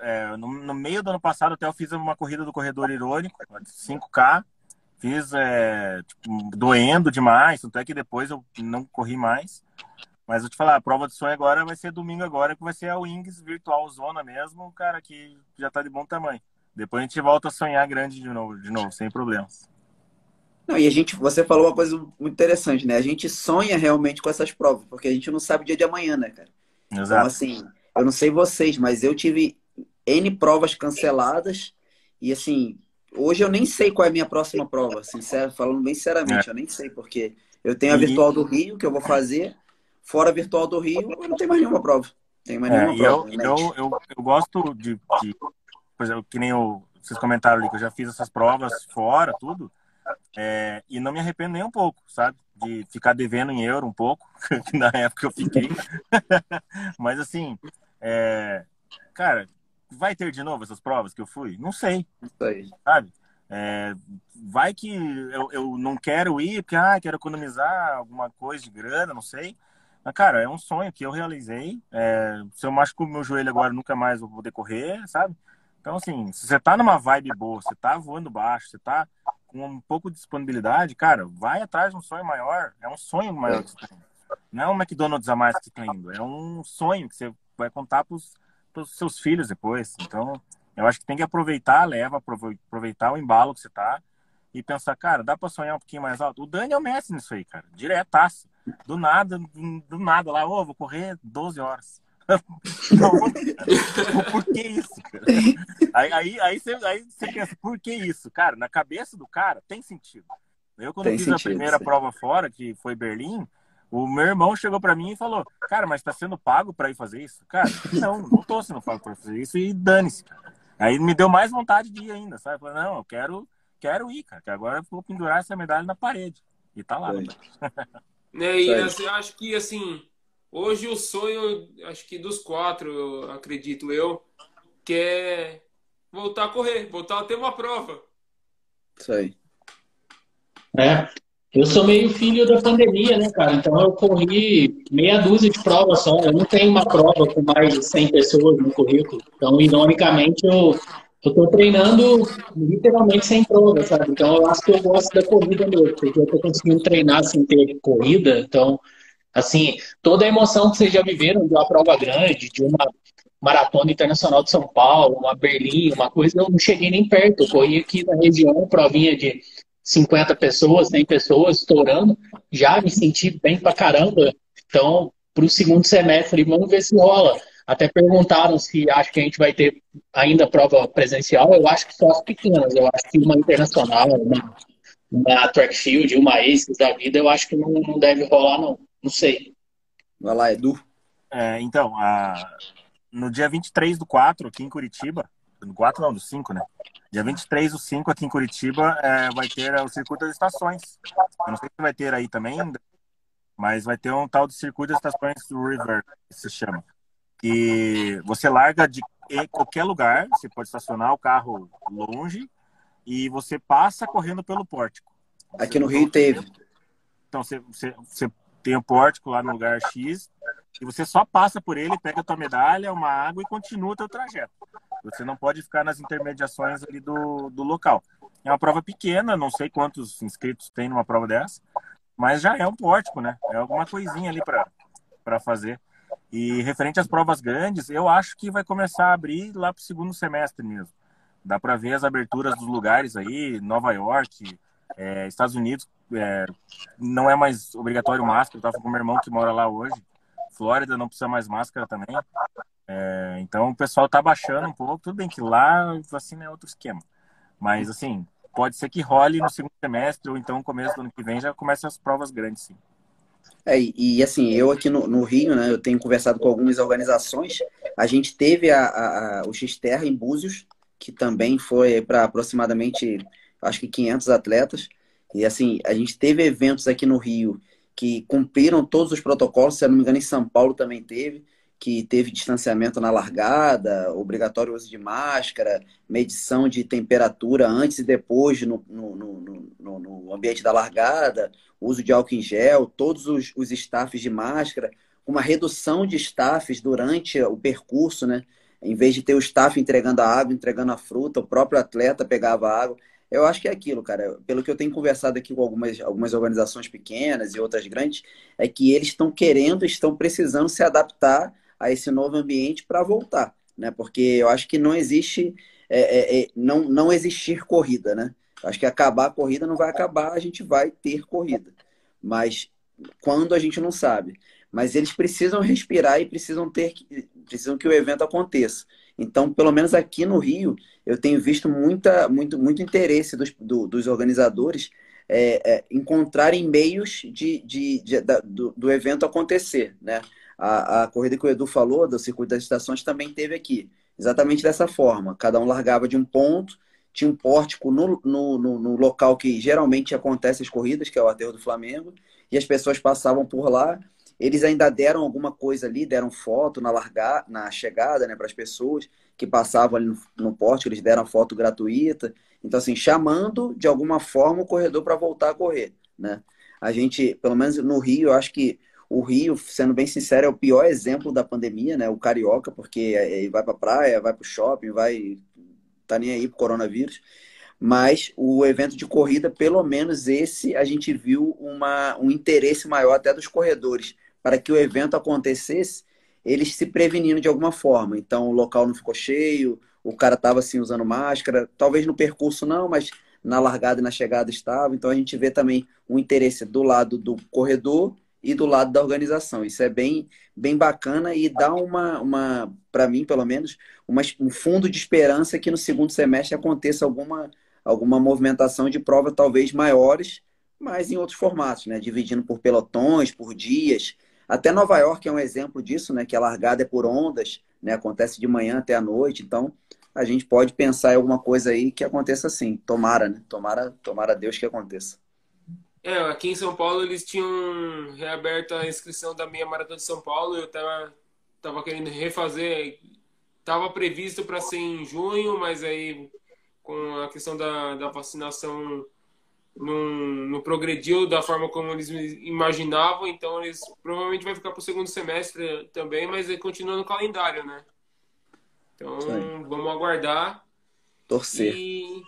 É, no, no, meio do ano passado até eu fiz uma corrida do corredor irônico, 5K. Fiz é, tipo, doendo demais, tanto é que depois eu não corri mais. Mas vou te falar, a prova de sonho agora vai ser domingo agora, que vai ser a Wings Virtual Zona mesmo, cara, que já tá de bom tamanho. Depois a gente volta a sonhar grande de novo, de novo, sem problemas. Não, e a gente, você falou uma coisa muito interessante, né? A gente sonha realmente com essas provas, porque a gente não sabe o dia de amanhã, né, cara? Então, Exato. Então, assim, eu não sei vocês, mas eu tive N provas canceladas e, assim, hoje eu nem sei qual é a minha próxima prova, sincero, falando bem sinceramente, é. eu nem sei, porque eu tenho a virtual do Rio, que eu vou fazer, fora virtual do Rio, não tenho mais nenhuma prova. Tem mais é, nenhuma prova. Eu, eu, eu, eu, gosto de, de, por exemplo, que nem eu, vocês comentaram ali, que eu já fiz essas provas fora, tudo. É, e não me arrependo nem um pouco, sabe? De ficar devendo em euro um pouco, que na época eu fiquei. Mas assim, é, cara, vai ter de novo essas provas que eu fui? Não sei. sei. Sabe? É, vai que eu, eu não quero ir porque ah, quero economizar alguma coisa de grana, não sei. Cara, é um sonho que eu realizei. É, se eu machuco meu joelho agora, nunca mais vou poder correr, sabe? Então, assim, se você tá numa vibe boa, você tá voando baixo, você tá com um pouco de disponibilidade, cara, vai atrás de um sonho maior. É um sonho maior que você tem. Não é um McDonald's a mais que você tá indo. É um sonho que você vai contar pros, pros seus filhos depois. Então, eu acho que tem que aproveitar leva, aproveitar o embalo que você tá e pensar, cara, dá pra sonhar um pouquinho mais alto? O Dani o mestre nisso aí, cara. Diretaço. Do nada, do nada lá, ô, oh, vou correr 12 horas. Não, por que isso, cara? Aí, aí, aí, você, aí você pensa, por que isso? Cara, na cabeça do cara tem sentido. Eu, quando tem fiz sentido, a primeira sim. prova fora, que foi Berlim, o meu irmão chegou para mim e falou: Cara, mas tá sendo pago para ir fazer isso? Cara, não, não tô sendo pago para fazer isso e dane-se. Aí me deu mais vontade de ir ainda, sabe? Eu falei: Não, eu quero, quero ir, cara, que agora eu vou pendurar essa medalha na parede. E tá lá. Né? E assim, acho que assim, hoje o sonho, acho que dos quatro, eu acredito eu, que é voltar a correr, voltar a ter uma prova. Isso aí. É. Eu sou meio filho da pandemia, né, cara? Então eu corri meia dúzia de provas só. Eu não tenho uma prova com mais de 100 pessoas no currículo. Então, ironicamente, eu eu tô treinando literalmente sem prova, sabe? Então eu acho que eu gosto da corrida mesmo, porque eu tô conseguindo treinar sem ter corrida. Então, assim, toda a emoção que vocês já viveram de uma prova grande, de uma maratona internacional de São Paulo, uma Berlim, uma coisa, eu não cheguei nem perto. Eu corri aqui na região, provinha de 50 pessoas, 100 pessoas, estourando. Já me senti bem pra caramba. Então, pro segundo semestre, vamos ver se rola. Até perguntaram se acho que a gente vai ter ainda prova presencial. Eu acho que só as pequenas. Eu acho que uma internacional, uma, uma track field, uma ACES da vida, eu acho que não, não deve rolar, não. Não sei. Vai lá, Edu. É, então, a... no dia 23 do 4, aqui em Curitiba, no 4 não, do 5, né? Dia 23 do 5, aqui em Curitiba, é, vai ter o Circuito das Estações. Eu não sei se vai ter aí também ainda, mas vai ter um tal de Circuito das Estações River, que se chama que você larga de qualquer lugar, você pode estacionar o carro longe e você passa correndo pelo pórtico. Você Aqui no Rio teve. Então você, você, você tem o pórtico lá no lugar X e você só passa por ele, pega a tua medalha, uma água e continua o teu trajeto. Você não pode ficar nas intermediações ali do, do local. É uma prova pequena, não sei quantos inscritos tem numa prova dessa, mas já é um pórtico, né? É alguma coisinha ali para fazer. E referente às provas grandes, eu acho que vai começar a abrir lá para o segundo semestre mesmo. Dá para ver as aberturas dos lugares aí, Nova York, é, Estados Unidos, é, não é mais obrigatório máscara. Eu estava com meu irmão que mora lá hoje. Flórida não precisa mais máscara também. É, então o pessoal está baixando um pouco. Tudo bem que lá vacina é outro esquema. Mas assim, pode ser que role no segundo semestre ou então começo do ano que vem já comece as provas grandes, sim. É, e assim, eu aqui no, no, Rio, né, eu tenho conversado com algumas organizações. A gente teve a, a, a o Xterra em Búzios, que também foi para aproximadamente, acho que 500 atletas. E assim, a gente teve eventos aqui no Rio que cumpriram todos os protocolos, se eu não me engano, em São Paulo também teve, que teve distanciamento na largada, obrigatório uso de máscara, medição de temperatura antes e depois no, no, no, no ambiente da largada, uso de álcool em gel, todos os, os staffs de máscara, uma redução de staffs durante o percurso, né? Em vez de ter o staff entregando a água, entregando a fruta, o próprio atleta pegava a água. Eu acho que é aquilo, cara. Pelo que eu tenho conversado aqui com algumas, algumas organizações pequenas e outras grandes, é que eles estão querendo, estão precisando se adaptar a esse novo ambiente para voltar, né? Porque eu acho que não existe, é, é, é, não, não existir corrida, né? Acho que acabar a corrida não vai acabar, a gente vai ter corrida. Mas quando a gente não sabe. Mas eles precisam respirar e precisam ter precisam que o evento aconteça. Então, pelo menos aqui no Rio, eu tenho visto muita, muito, muito interesse dos, do, dos organizadores é, é, encontrarem meios de, de, de da, do, do, evento acontecer. Né? A, a corrida que o Edu falou, do circuito das estações, também teve aqui. Exatamente dessa forma. Cada um largava de um ponto tinha um pórtico no, no, no, no local que geralmente acontece as corridas, que é o aterro do Flamengo, e as pessoas passavam por lá. Eles ainda deram alguma coisa ali, deram foto na, largar, na chegada né, para as pessoas que passavam ali no, no pórtico, eles deram foto gratuita. Então, assim, chamando de alguma forma o corredor para voltar a correr. Né? A gente, pelo menos no Rio, eu acho que o Rio, sendo bem sincero, é o pior exemplo da pandemia, né? O carioca, porque é, vai para praia, vai para o shopping, vai tá nem aí pro coronavírus. Mas o evento de corrida, pelo menos esse, a gente viu uma, um interesse maior até dos corredores para que o evento acontecesse, eles se prevenindo de alguma forma. Então, o local não ficou cheio, o cara estava assim usando máscara, talvez no percurso não, mas na largada e na chegada estava. Então, a gente vê também um interesse do lado do corredor e do lado da organização. Isso é bem, bem bacana e dá uma, uma para mim, pelo menos, uma, um fundo de esperança que no segundo semestre aconteça alguma, alguma movimentação de prova talvez maiores, mas em outros formatos, né? Dividindo por pelotões, por dias. Até Nova York é um exemplo disso, né? Que a largada é por ondas, né? Acontece de manhã até a noite. Então, a gente pode pensar em alguma coisa aí que aconteça assim. Tomara, né? Tomara, tomara Deus que aconteça. É, aqui em São Paulo eles tinham reaberto a inscrição da meia maratona de São Paulo. Eu tava, tava querendo refazer. Tava previsto para ser em junho, mas aí com a questão da, da vacinação não, não progrediu da forma como eles imaginavam, então eles provavelmente vai ficar para o segundo semestre também, mas continua no calendário, né? Então vamos aguardar. Torcer. E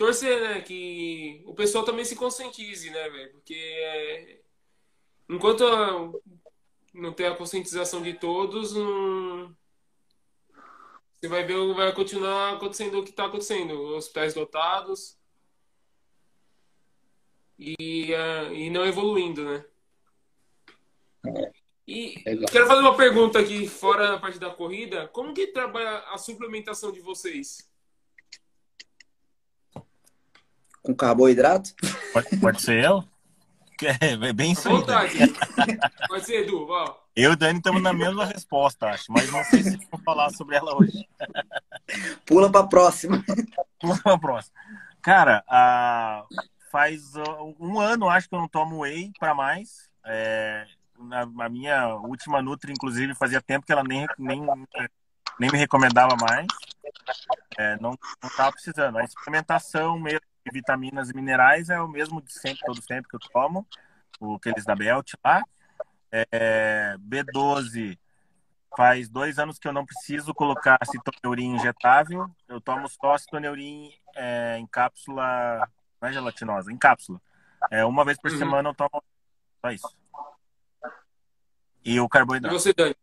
torcer, né? Que o pessoal também se conscientize, né, velho? Porque é... enquanto não tem a conscientização de todos, não... você vai ver, vai continuar acontecendo o que está acontecendo. Hospitais lotados e, uh, e não evoluindo, né? É. E quero fazer uma pergunta aqui, fora a parte da corrida. Como que trabalha a suplementação de vocês? Com carboidrato? Pode, pode ser eu? É bem isso vontade. Pode ser, Edu. Ó. Eu e o Dani estamos na mesma resposta, acho, mas não sei se vou falar sobre ela hoje. Pula para a próxima. Pula para a próxima. Cara, faz um ano, acho que eu não tomo whey para mais. É, na, a minha última Nutri, inclusive, fazia tempo que ela nem, nem, nem me recomendava mais. É, não estava precisando. A suplementação mesmo de vitaminas e minerais é o mesmo de sempre, todo sempre que eu tomo, o aqueles da Belt lá. É, B12 faz dois anos que eu não preciso colocar citoneurin injetável. Eu tomo só citoneurin é, em cápsula, não é gelatinosa, em cápsula. É, uma vez por uhum. semana eu tomo só isso. E o carboidrato. E você, Dani?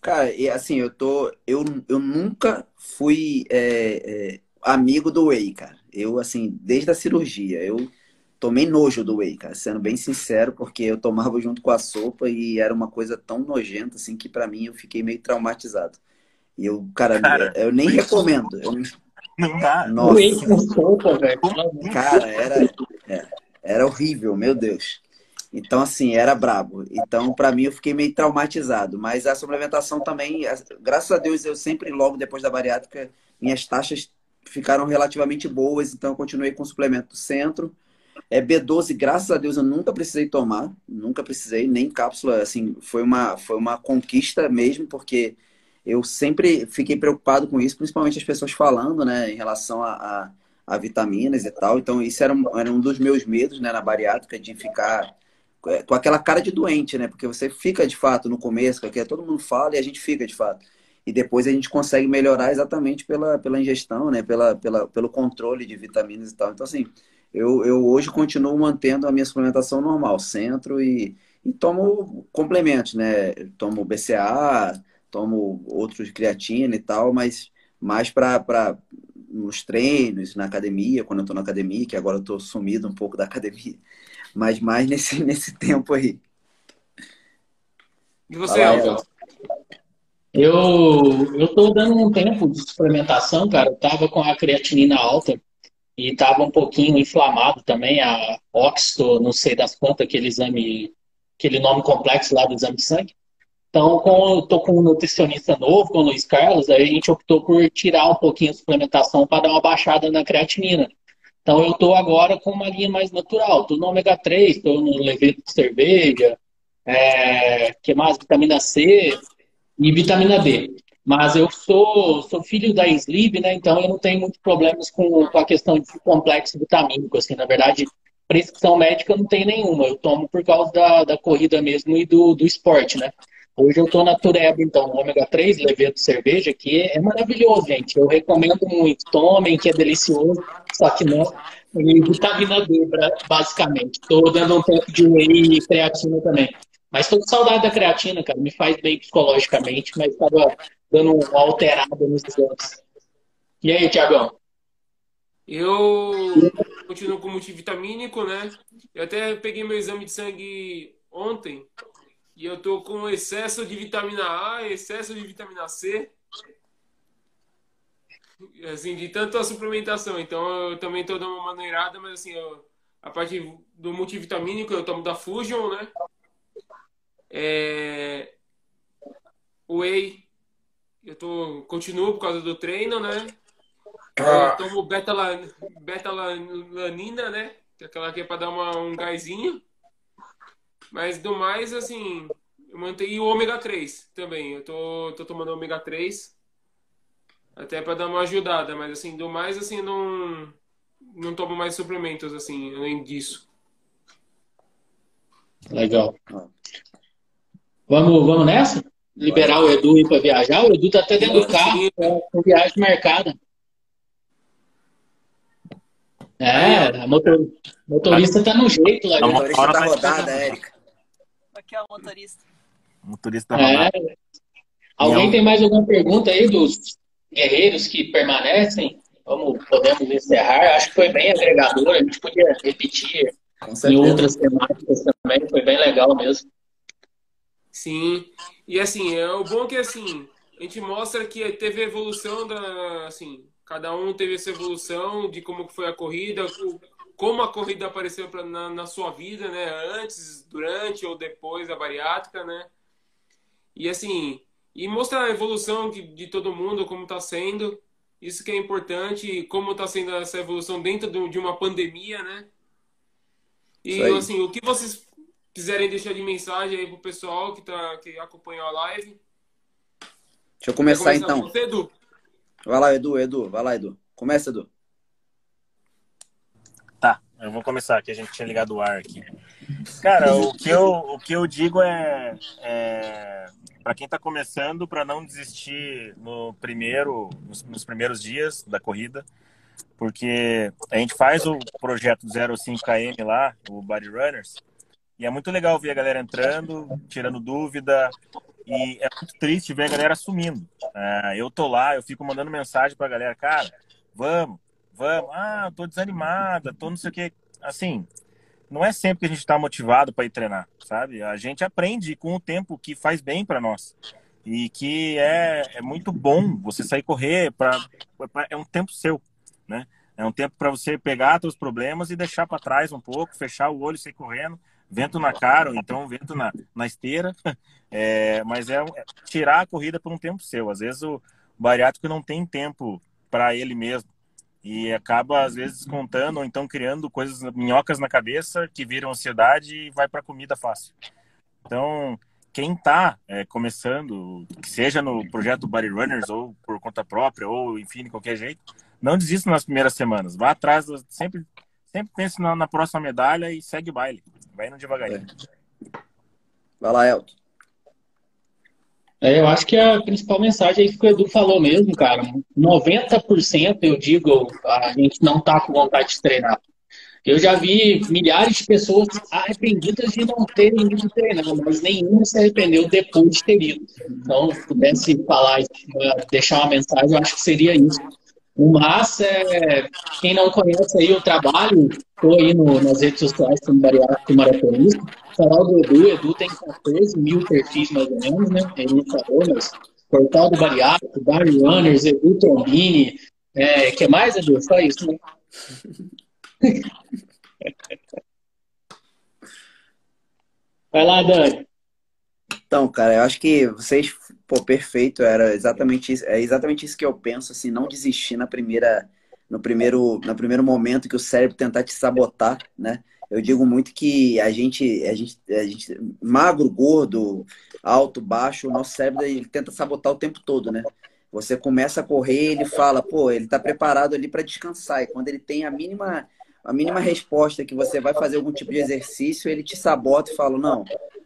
Cara, e assim, eu tô. Eu, eu nunca fui é, é, amigo do whey, cara. Eu, assim, desde a cirurgia, eu tomei nojo do whey, cara, sendo bem sincero, porque eu tomava junto com a sopa e era uma coisa tão nojenta, assim, que para mim eu fiquei meio traumatizado. E eu, cara, cara eu nem recomendo. Eu... Não dá. Nossa. Whey com sopa, velho. Cara, era, é, era horrível, meu Deus. Então, assim, era brabo. Então, para mim, eu fiquei meio traumatizado. Mas a suplementação também, graças a Deus, eu sempre, logo depois da bariátrica, minhas taxas ficaram relativamente boas, então eu continuei com o suplemento do centro. É B12, graças a Deus, eu nunca precisei tomar, nunca precisei, nem cápsula, assim, foi uma, foi uma conquista mesmo, porque eu sempre fiquei preocupado com isso, principalmente as pessoas falando, né, em relação a, a, a vitaminas e tal, então isso era um, era um dos meus medos, né, na bariátrica, de ficar é, com aquela cara de doente, né, porque você fica, de fato, no começo, porque todo mundo fala e a gente fica, de fato e depois a gente consegue melhorar exatamente pela, pela ingestão, né? Pela, pela, pelo controle de vitaminas e tal. Então, assim, eu, eu hoje continuo mantendo a minha suplementação normal, centro e, e tomo complementos, né? Tomo BCA, tomo outros creatina e tal, mas mais para nos treinos, na academia, quando eu estou na academia, que agora eu estou sumido um pouco da academia, mas mais nesse, nesse tempo aí. E você, Alves? Eu, eu tô dando um tempo de suplementação, cara. Eu tava com a creatinina alta e tava um pouquinho inflamado também, a Oxto, não sei das quantas, aquele exame, aquele nome complexo lá do exame de sangue. Então, como eu tô com um nutricionista novo, com o Luiz Carlos, aí a gente optou por tirar um pouquinho a suplementação para dar uma baixada na creatinina. Então, eu estou agora com uma linha mais natural. Estou no ômega 3, estou no levedo de cerveja, é, que mais? Vitamina C e vitamina D. Mas eu sou, sou filho da Sleep, né? Então eu não tenho muitos problemas com, com a questão de complexo vitamínico. Assim, na verdade, prescrição médica não tenho nenhuma. Eu tomo por causa da, da corrida mesmo e do, do esporte, né? Hoje eu estou na Tureba, então, ômega 3, levedo cerveja, que é maravilhoso, gente. Eu recomendo muito. Tomem, que é delicioso, só que não. E vitamina D, basicamente. Estou dando um pouco de whey e creatina também. Mas estou com saudade da creatina, cara. Me faz bem psicologicamente, mas estava dando uma alterada nos exames. E aí, Tiagão? Eu continuo com multivitamínico, né? Eu até peguei meu exame de sangue ontem e eu tô com excesso de vitamina A, excesso de vitamina C. Assim, de tanta suplementação. Então eu também tô dando uma maneirada, mas assim, eu, a parte do multivitamínico eu tomo da Fusion, né? É... Whey, eu tô, continuo por causa do treino, né? Eu tomo beta-lanina, né? Que é aquela que é pra dar uma, um gásinho. Mas do mais, assim, eu mantenho o ômega 3 também. Eu tô, tô tomando ômega 3 até para dar uma ajudada, mas assim, do mais, assim, não não tomo mais suplementos, assim, além disso. Legal. Vamos, vamos nessa? Liberar o Edu ir para viajar? O Edu tá até dentro do carro, com viagem marcada. É, a motor, motorista tá no jeito lá. A motorista tá rodada, Érica. Aqui é o motorista. O motorista tá é. Alguém tem mais alguma pergunta aí dos guerreiros que permanecem? Vamos, podemos encerrar. Acho que foi bem agregador. A gente podia repetir em outras temáticas também. Foi bem legal mesmo. Sim. E assim, é o bom que assim, a gente mostra que teve evolução da, assim, cada um teve essa evolução de como foi a corrida, como a corrida apareceu pra, na, na sua vida, né? Antes, durante ou depois da bariátrica, né? E assim, e mostrar a evolução de, de todo mundo, como está sendo. Isso que é importante, como está sendo essa evolução dentro de uma pandemia, né? E assim, o que vocês quiserem deixar de mensagem aí pro pessoal que, tá, que acompanhou a live. Deixa eu começar, começar então. Você, Edu? Vai lá, Edu, Edu, vai lá, Edu. Começa, Edu. Tá, eu vou começar, que a gente tinha ligado o ar aqui. Cara, o que eu, o que eu digo é, é para quem está começando, para não desistir no primeiro, nos, nos, primeiros dias da corrida, porque a gente faz o projeto 05KM lá, o Body Runners, e é muito legal ver a galera entrando, tirando dúvida, e é muito triste ver a galera sumindo. É, eu tô lá, eu fico mandando mensagem pra galera, cara, vamos, vamos, ah, tô desanimada, tô não sei o que. Assim, não é sempre que a gente está motivado para ir treinar, sabe? A gente aprende com o tempo que faz bem para nós e que é, é muito bom você sair correr para é um tempo seu, né? É um tempo para você pegar seus problemas e deixar para trás um pouco, fechar o olho, sair correndo, vento na cara, ou então vento na, na esteira. É, mas é, é tirar a corrida por um tempo seu. Às vezes o bariátrico não tem tempo para ele mesmo e acaba às vezes contando ou então criando coisas minhocas na cabeça que viram ansiedade e vai para comida fácil. Então, quem está é, começando, seja no projeto Body Runners ou por conta própria ou enfim de qualquer jeito, não desista nas primeiras semanas. Vá atrás, sempre sempre pense na, na próxima medalha e segue o baile. Vai indo devagarinho. É. Vai lá, Elton. É, eu acho que a principal mensagem é isso que o Edu falou mesmo, cara. 90% eu digo, a gente não tá com vontade de treinar. Eu já vi milhares de pessoas arrependidas de não terem ido treinar, mas nenhuma se arrependeu depois de ter ido. Então, se pudesse falar, deixar uma mensagem, eu acho que seria isso. O Massa é, quem não conhece aí o trabalho, estou aí no, nas redes sociais como bariátrico maratonista. Canal do Edu, Edu tem 14 mil perfis mais ou menos, né? Ele falou, mas portal do bariátrico, Bari Runners, Edu Trombini, é, que mais, Edu? Só isso, né? Vai lá, Dani. Então, cara, eu acho que vocês, pô, perfeito, era exatamente isso, é exatamente isso que eu penso, assim, não desistir na primeira, no primeiro, no primeiro momento que o cérebro tentar te sabotar, né? Eu digo muito que a gente, a gente, a gente magro, gordo, alto, baixo, o nosso cérebro ele tenta sabotar o tempo todo, né? Você começa a correr, ele fala, pô, ele tá preparado ali para descansar. E quando ele tem a mínima, a mínima resposta que você vai fazer algum tipo de exercício, ele te sabota e fala, não,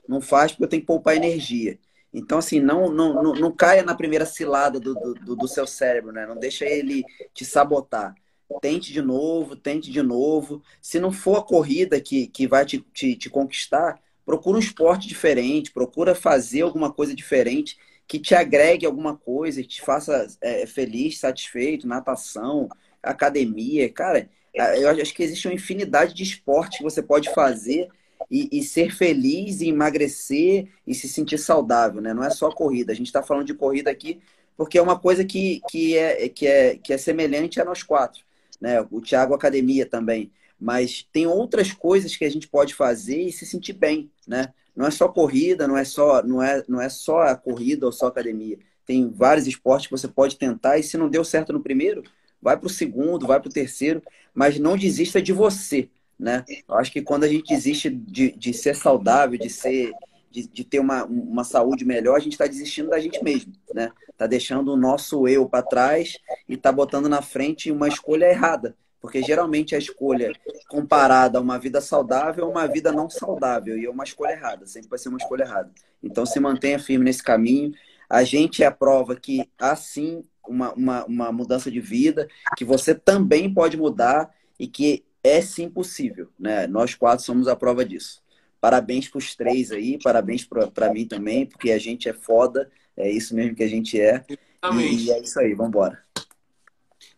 não faz porque eu tenho que poupar energia. Então, assim, não, não, não, não caia na primeira cilada do, do, do seu cérebro, né? Não deixa ele te sabotar. Tente de novo, tente de novo. Se não for a corrida que, que vai te, te, te conquistar, procura um esporte diferente, procura fazer alguma coisa diferente que te agregue alguma coisa, que te faça é, feliz, satisfeito, natação, academia. Cara, eu acho que existe uma infinidade de esportes que você pode fazer e, e, ser feliz e emagrecer e se sentir saudável, né? Não é só corrida. A gente está falando de corrida aqui porque é uma coisa que, que, é, que, é, que é semelhante a nós quatro, né? O Thiago Academia também. Mas tem outras coisas que a gente pode fazer e se sentir bem, né? Não é só corrida, não é só, não é, não é só a corrida ou só academia. Tem vários esportes que você pode tentar e se não deu certo no primeiro, vai para o segundo, vai para o terceiro, mas não desista de você né? Eu acho que quando a gente desiste de, de ser saudável, de ser de, de ter uma, uma saúde melhor, a gente está desistindo da gente mesmo, né? Tá deixando o nosso eu para trás e tá botando na frente uma escolha errada, porque geralmente a escolha comparada a uma vida saudável é uma vida não saudável e é uma escolha errada, sempre vai ser uma escolha errada. Então se mantenha firme nesse caminho. A gente é a prova que há sim uma, uma, uma mudança de vida, que você também pode mudar e que é sim possível, né? Nós quatro somos a prova disso. Parabéns para os três aí, parabéns para mim também, porque a gente é foda, é isso mesmo que a gente é. Exatamente. E é isso aí, vamos embora.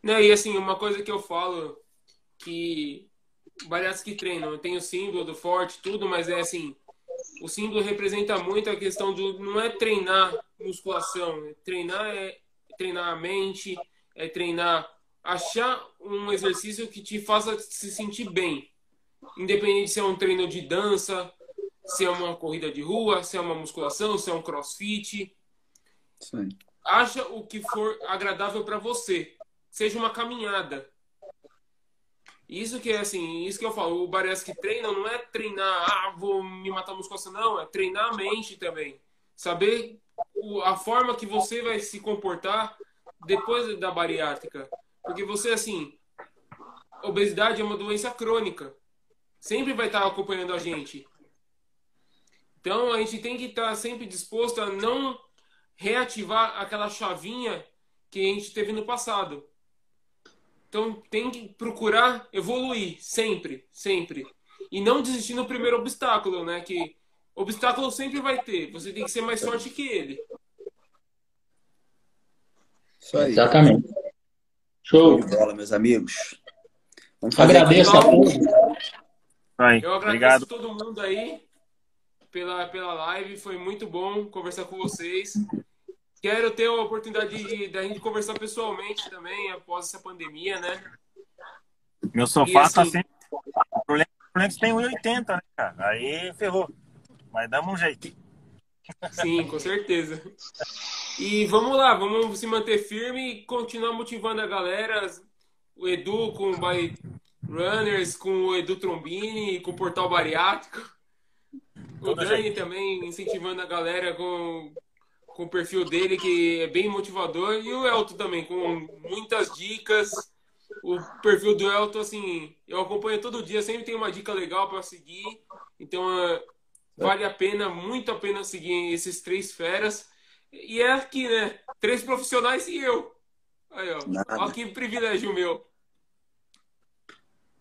Não, e assim, uma coisa que eu falo que bariátricos que treinam, tem o símbolo do forte, tudo, mas é assim, o símbolo representa muito a questão do não é treinar musculação, é treinar é treinar a mente, é treinar achar um exercício que te faça se sentir bem. Independente se é um treino de dança, se é uma corrida de rua, se é uma musculação, se é um crossfit. Sim. Acha o que for agradável para você. Seja uma caminhada. Isso que é assim, isso que eu falo, o Barés que treina não é treinar, ah, vou me matar musculação, não, é treinar a mente também. Saber a forma que você vai se comportar depois da bariátrica. Porque você, assim, obesidade é uma doença crônica. Sempre vai estar acompanhando a gente. Então a gente tem que estar sempre disposto a não reativar aquela chavinha que a gente teve no passado. Então tem que procurar evoluir sempre, sempre. E não desistir no primeiro obstáculo, né? Que obstáculo sempre vai ter. Você tem que ser mais forte que ele. Isso aí. Exatamente. Show. de bola, meus amigos. Vamos fazer agradeço a todos. Eu agradeço Obrigado. todo mundo aí pela, pela live. Foi muito bom conversar com vocês. Quero ter a oportunidade de, de a gente conversar pessoalmente também após essa pandemia, né? Meu sofá tá assim, tá sempre. O problema é que tem 1,80, né, cara? Aí ferrou. Mas dá um jeito. Sim, com certeza. E vamos lá, vamos se manter firme e continuar motivando a galera. O Edu com o By Runners, com o Edu Trombini, com o Portal Bariátrico. O Dani também incentivando a galera com, com o perfil dele, que é bem motivador. E o Elton também, com muitas dicas. O perfil do Elton, assim, eu acompanho todo dia, sempre tem uma dica legal para seguir. Então, é, vale a pena, muito a pena seguir esses três feras. E é aqui, né? Três profissionais e eu. Aí, ó. Olha que privilégio meu.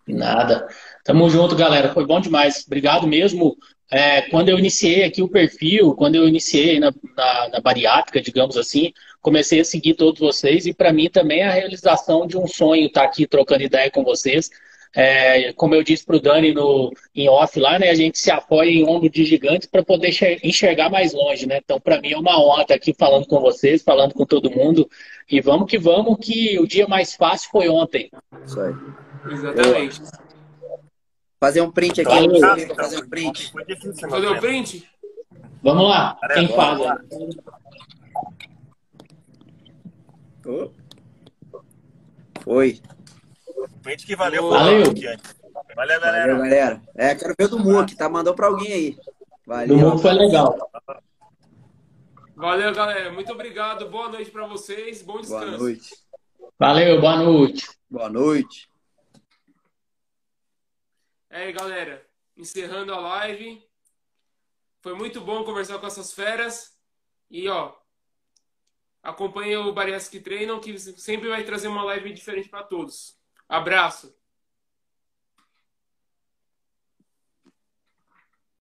Nada. Tamo junto, galera. Foi bom demais. Obrigado mesmo. É, quando eu iniciei aqui o perfil, quando eu iniciei na, na, na bariátrica, digamos assim, comecei a seguir todos vocês e para mim também é a realização de um sonho estar tá aqui trocando ideia com vocês. É, como eu disse para o Dani no, em off lá, né, a gente se apoia em ombro de gigantes para poder enxergar mais longe. Né? Então, para mim é uma honra estar aqui falando com vocês, falando com todo mundo. E vamos que vamos, que o dia mais fácil foi ontem. Isso aí. Exatamente. Fazer um print aqui. Fazer um print. Fazer um print? Vamos lá, quem faz? Oh. Foi. Gente que valeu. Valeu. Valeu, galera. Valeu, galera. É, quero ver o do Muque, tá? Mandou pra alguém aí. Valeu. Do foi legal. Valeu, galera. Muito obrigado. Boa noite para vocês. Bom descanso. Boa noite. Valeu, boa noite. Boa noite. É, galera, encerrando a live. Foi muito bom conversar com essas feras. E, ó, acompanha o Barias que Treinam, que sempre vai trazer uma live diferente para todos. Abraço!